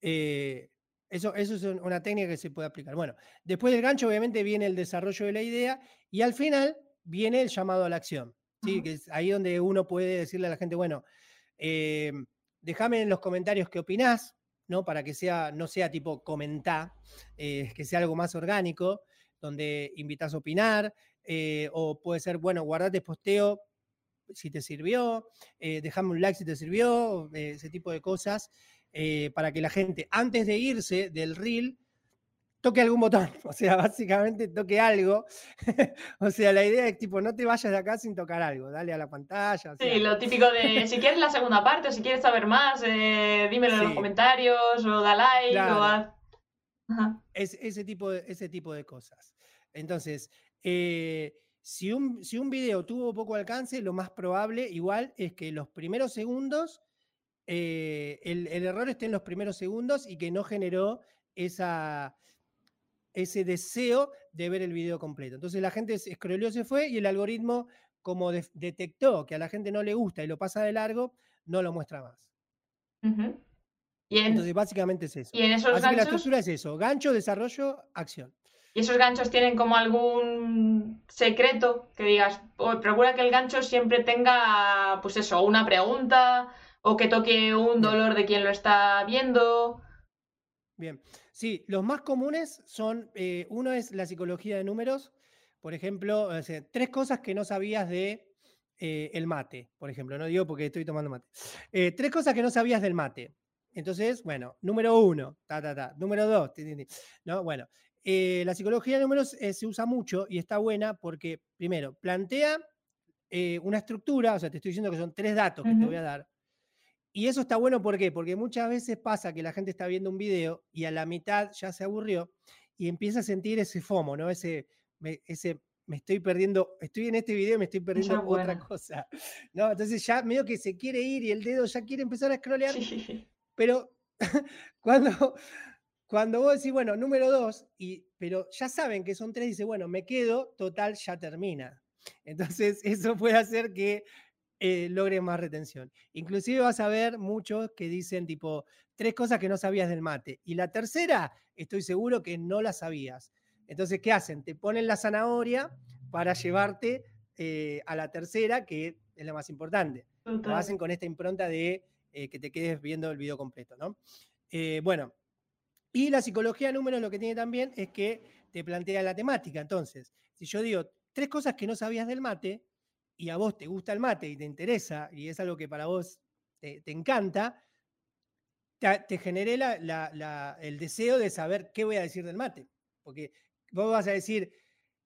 Eh, eso, eso es una técnica que se puede aplicar. Bueno, después del gancho obviamente viene el desarrollo de la idea y al final viene el llamado a la acción. ¿sí? Que es ahí donde uno puede decirle a la gente, bueno, eh, déjame en los comentarios qué opinás, ¿no? Para que sea, no sea tipo comentar, eh, que sea algo más orgánico, donde invitas a opinar, o puede ser, bueno, guardate posteo si te sirvió, déjame un like si te sirvió, ese tipo de cosas. Eh, para que la gente, antes de irse del reel, toque algún botón, <laughs> o sea, básicamente toque algo. <laughs> o sea, la idea es tipo, no te vayas de acá sin tocar algo, dale a la pantalla. sí, lo típico de, si quieres la segunda parte, o si quieres saber más, eh, dímelo en los comentarios, o da like, o haz... Es, ese, tipo de, ese tipo de cosas. Entonces, eh, si, un, si un video tuvo poco alcance, lo más probable igual es que los primeros segundos eh, el, error esté en los primeros segundos y que no generó esa, ese deseo de ver el video completo. Entonces la gente scrolló, se fue y el algoritmo, como detectó que a la gente no le gusta y lo pasa de largo, no lo muestra más. Entonces básicamente es eso. ¿Y en esos Así que la estructura es eso, gancho, desarrollo, acción. ¿Y esos ganchos tienen como algún secreto que digas, procura que el gancho siempre tenga, pues eso, una pregunta, o que toque un dolor de quien lo está viendo. Bien, sí, los más comunes son, eh, uno es la psicología de números, por ejemplo, tres cosas que no sabías de eh, el mate, por ejemplo, no digo porque estoy tomando mate. Eh, tres cosas que no sabías del mate. Entonces, bueno, número uno, ta, ta, ta. Número dos, ¿no? Bueno, la psicología de números se usa mucho y está buena porque, primero, plantea una estructura, o sea, te estoy diciendo que son tres datos que te voy a dar, y eso está bueno, ¿por qué? Porque muchas veces pasa que la gente está viendo un video y a la mitad ya se aburrió y empieza a sentir ese FOMO, ¿no? Ese, me, ese, me estoy perdiendo, estoy en este video y me estoy <laughs> perdiendo otra cosa, ¿no? Entonces ya medio que se quiere ir y el dedo ya quiere empezar a scrollear, pero <laughs> cuando, cuando vos decís, bueno, número dos, y, pero ya saben que son tres, dice, bueno, me quedo, total, ya termina. <laughs> Entonces eso puede hacer que eh, logre más retención. Inclusive vas a ver muchos que dicen tipo tres cosas que no sabías del mate. Y la tercera, estoy seguro que no la sabías. Entonces, ¿qué hacen? Te ponen la zanahoria para llevarte eh, a la tercera, que es la más importante. Lo hacen con esta impronta de eh, que te quedes viendo el video completo, ¿no? bueno, y la psicología de números lo que tiene también es que te plantea la temática. Entonces, si yo digo tres cosas que no sabías del mate, y a vos te gusta el mate y te interesa y es algo que para vos te, encanta, te, generé el deseo de saber qué voy a decir del mate. Porque vos vas a decir,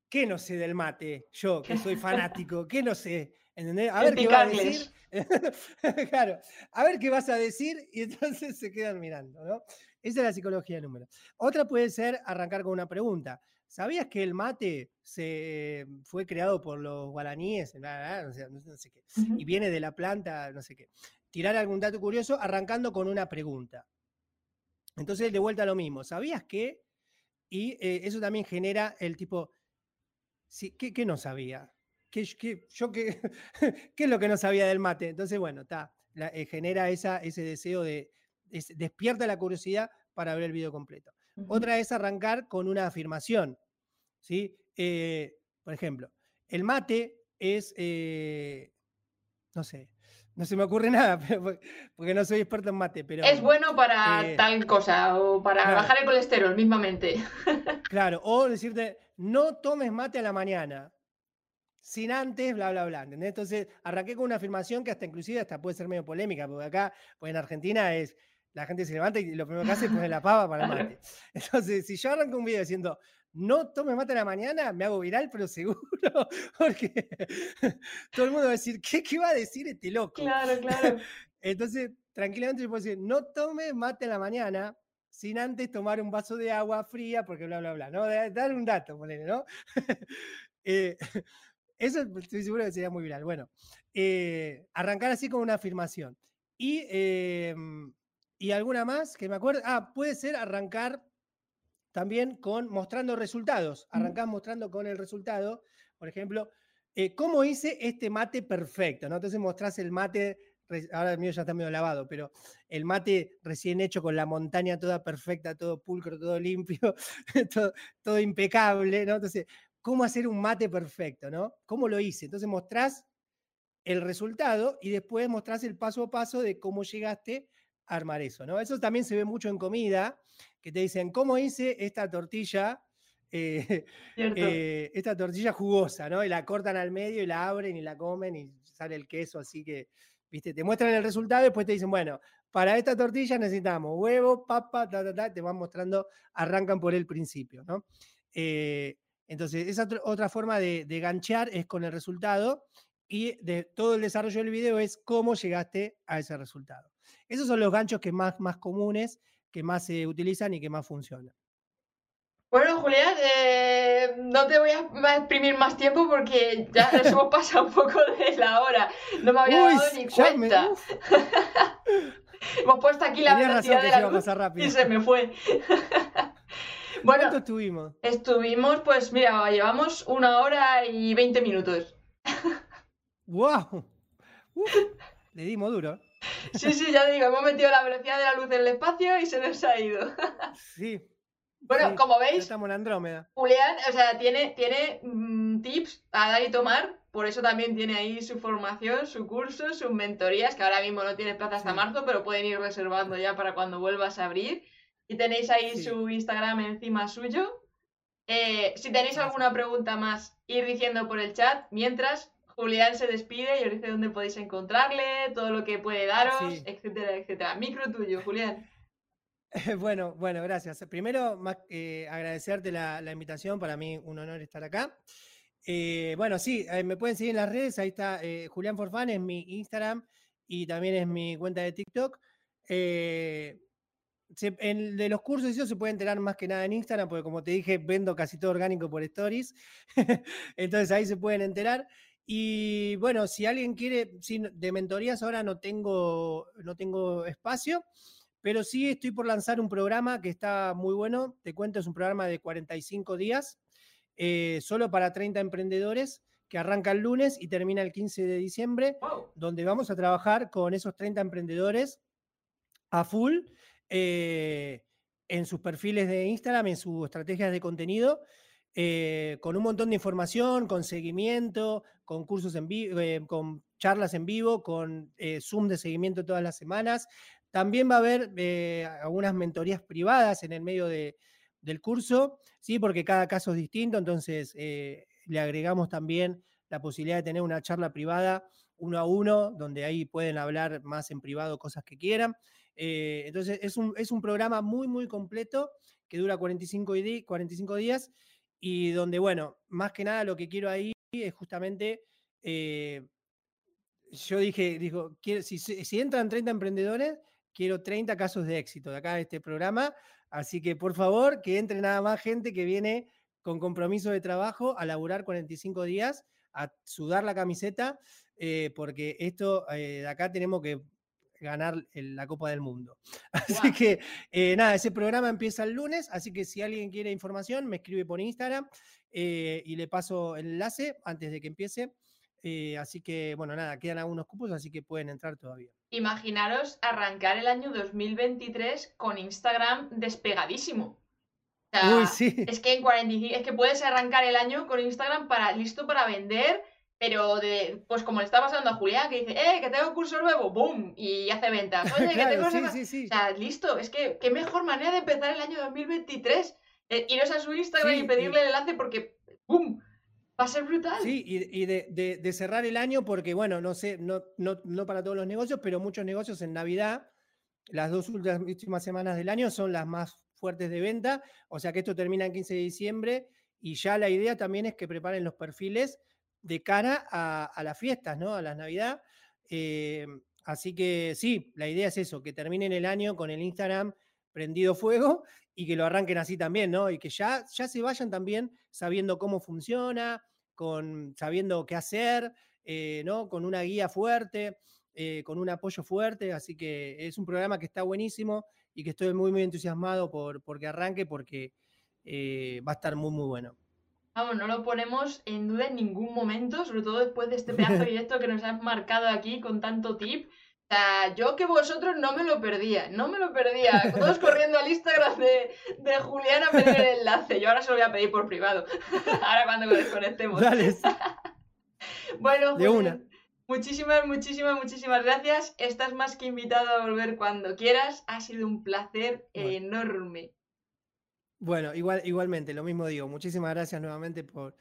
¿qué no sé del mate? Yo, que soy fanático, ¿qué no sé? ¿Entendés? A ver qué vas a decir. <laughs> claro, a ver qué vas a decir y entonces se quedan mirando, ¿no? Esa es la psicología de números. Otra puede ser arrancar con una pregunta. ¿Sabías que el mate se fue creado por los guaraníes? No sé, qué. Y viene de la planta, no sé qué. Tirar algún dato curioso arrancando con una pregunta. Entonces, de vuelta a lo mismo. ¿Sabías que? Y eh, eso también genera el tipo, ¿qué, no sabía? ¿Qué, yo qué, <laughs> ¿Qué es lo que no sabía del mate? Entonces, bueno, está. Eh, genera esa, ese deseo de, despierta la curiosidad para ver el video completo. Otra es arrancar con una afirmación. ¿sí? Eh, por ejemplo, el mate es, eh, no sé, no se me ocurre <laughs> nada, porque no soy experto en mate, pero... Es bueno para eh, tal cosa, o para bajar el colesterol mismamente. Claro, o <laughs> decirte, no tomes mate a la mañana, sin antes, bla, bla, bla. Entonces, arranqué con una afirmación que hasta inclusive hasta puede ser medio polémica, porque acá, pues en Argentina es la gente se levanta y lo primero que hace es poner la <laughs> pava para el mate. <laughs> Entonces, si yo arranco un video diciendo, no tome mate a la mañana, me hago viral, pero seguro, <laughs> porque todo el mundo va a decir, ¿qué, qué va a decir este loco? Claro, claro. Entonces, tranquilamente yo puedo decir, no tome mate a la mañana sin antes tomar un vaso de agua fría, porque bla, bla, bla, ¿no? Dar un dato, ponele, ¿no? Eh, eso estoy seguro que sería muy viral. Bueno, eh, arrancar así con una afirmación. Y em, y alguna más que me acuerdo. Ah, puede ser arrancar también con mostrando resultados. Arrancar mostrando con el resultado. Por ejemplo, eh, ¿cómo hice este mate perfecto? ¿no? Entonces mostrás el mate ahora el mío ya está medio lavado, pero el mate recién hecho con la montaña toda perfecta, todo pulcro, todo limpio, <laughs> todo, impecable, ¿no? Entonces, ¿cómo hacer un mate perfecto, ¿no? ¿Cómo lo hice? Entonces mostrás el resultado y después mostrás el paso a paso de cómo llegaste a armar eso, ¿no? Eso también se ve mucho en comida, que te dicen, ¿cómo hice esta tortilla? Eh, <laughs> eh, esta tortilla jugosa, ¿no? Y la cortan al medio y la abren y la comen y sale el queso, así que, viste, te muestran el resultado y después te dicen, bueno, para esta tortilla necesitamos huevo, papa, ta, ta, ta, te van mostrando, arrancan por el principio, ¿no? Eh, entonces, esa otra forma de, de ganchear es con el resultado y de todo el desarrollo del video es cómo llegaste a ese resultado. Esos son los ganchos que más, más comunes, que más se utilizan y que más funcionan. Bueno, Julián, eh, no te voy a exprimir más tiempo porque ya nos hemos <laughs> pasado un poco de la hora. No me había dado ni cuenta. <laughs> hemos puesto aquí la velocidad de la luz y se me fue. <laughs> bueno, ¿Cuánto estuvimos? Estuvimos, pues mira, llevamos una hora y veinte minutos. ¡Wow! le dimos duro. Sí, sí, ya digo, hemos metido la velocidad de la luz en el espacio y se nos ha ido. Sí, bueno, como veis, estamos en Andrómeda. Julián, o sea, tiene, tiene mm, tips a dar y tomar, por eso también tiene ahí su formación, su curso, sus mentorías, que ahora mismo no tiene plaza hasta marzo, pero pueden ir reservando ya para cuando vuelvas a abrir. Y tenéis ahí su Instagram encima suyo. Eh, si tenéis alguna pregunta más, ir diciendo por el chat. Mientras, Julián se despide y os dice dónde podéis encontrarle, todo lo que puede daros, etcétera, etcétera. Micro tuyo, Julián. <laughs> Bueno, bueno, gracias. Primero, más agradecerte la, invitación, para mí un honor estar acá. Eh, bueno, sí, eh, me pueden seguir en las redes, ahí está eh, Julián Forfán, es mi Instagram y también es mi cuenta de TikTok. de los cursos eso se puede enterar más que nada en Instagram, porque como te dije, vendo casi todo orgánico por stories. <laughs> Entonces ahí se pueden enterar. Y bueno, si alguien quiere, de mentorías ahora no tengo, no tengo espacio. Pero sí estoy por lanzar un programa que está muy bueno. Te cuento, es un programa de 45 días, eh, solo para 30 emprendedores, que arranca el lunes y termina el 15 de diciembre, donde vamos a trabajar con esos 30 emprendedores a full eh, en sus perfiles de Instagram, en sus estrategias de contenido. Eh, con un montón de información, con seguimiento, con cursos en vivo, con charlas en vivo, con Zoom de seguimiento todas las semanas, también va a haber eh, algunas mentorías privadas en el medio del curso, ¿sí? porque cada caso es distinto, entonces eh, le agregamos también la posibilidad de tener una charla privada uno a uno, donde ahí pueden hablar más en privado cosas que quieran. Eh, entonces es un, es un, programa muy, muy completo que dura 45, 45 días y donde, bueno, más que nada lo que quiero ahí es justamente yo dije, digo, si, si, entran 30 emprendedores, quiero 30 casos de éxito de acá de este programa. Así que por favor, que entre nada más gente que viene con compromiso de trabajo a laburar 45 días, a sudar la camiseta, eh, porque esto eh, de acá tenemos que ganar la Copa del Mundo. <laughs> Así que eh, nada, ese programa empieza el lunes, así que si alguien quiere información, me escribe por Instagram y le paso el enlace antes de que empiece. así que, bueno, nada, quedan algunos cupos, así que pueden entrar todavía imaginaros arrancar el año 2023 con Instagram despegadísimo. Uy, sí. Es que en 45, es que puedes arrancar el año con Instagram para listo para vender, pero de, pues como le está pasando a Julián, que dice, eh, que tengo curso nuevo, ¡boom! Y hace ventas. <laughs> Oye, que tengo sí, sí, O sea, listo, es que qué mejor manera de empezar el año 2023. Eh, iros a su Instagram y pedirle el enlace porque, ¡boom! Va a ser brutal. Sí, y, de, cerrar el año, porque bueno, no sé, no, no, para todos los negocios, pero muchos negocios en Navidad, las dos últimas semanas del año son las más fuertes de venta, o sea que esto termina el 15 de diciembre y ya la idea también es que preparen los perfiles de cara a, las fiestas, ¿no? A las Navidad. Eh, así que sí, la idea es eso, que terminen el año con el Instagram prendido fuego y que lo arranquen así también, ¿no? Y que ya, ya se vayan también sabiendo cómo funciona, con, sabiendo qué hacer, eh, ¿no? Con una guía fuerte, eh, con un apoyo fuerte. Así que es un programa que está buenísimo y que estoy muy, muy entusiasmado por, que arranque porque eh, va a estar muy, muy bueno. Vamos, no lo ponemos en duda en ningún momento, sobre todo después de este pedazo <laughs> directo que nos has marcado aquí con tanto tip. O sea, yo que vosotros no me lo perdía, no me lo perdía. Todos corriendo al Instagram de, de Julián a pedir el enlace. Yo ahora se lo voy a pedir por privado. <laughs> ahora cuando lo desconectemos. Dale. bueno, de una. Muchísimas, muchísimas, muchísimas gracias. Estás más que invitado a volver cuando quieras. Ha sido un placer enorme. Bueno, igual, igualmente, lo mismo digo. Muchísimas gracias nuevamente por,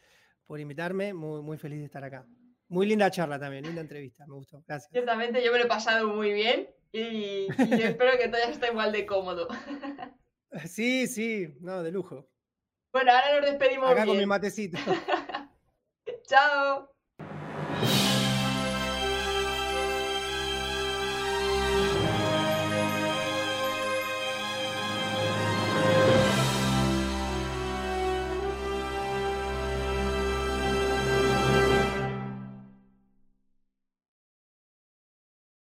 por invitarme. Muy, muy feliz de estar acá. Muy linda charla también, linda entrevista, me gustó. Gracias. Ciertamente, yo me lo he pasado muy bien y, <laughs> espero que todo ya esté igual de cómodo. <laughs> Sí, sí, no, de lujo. Bueno, ahora nos despedimos. Acá con mi matecito. <laughs> Chao.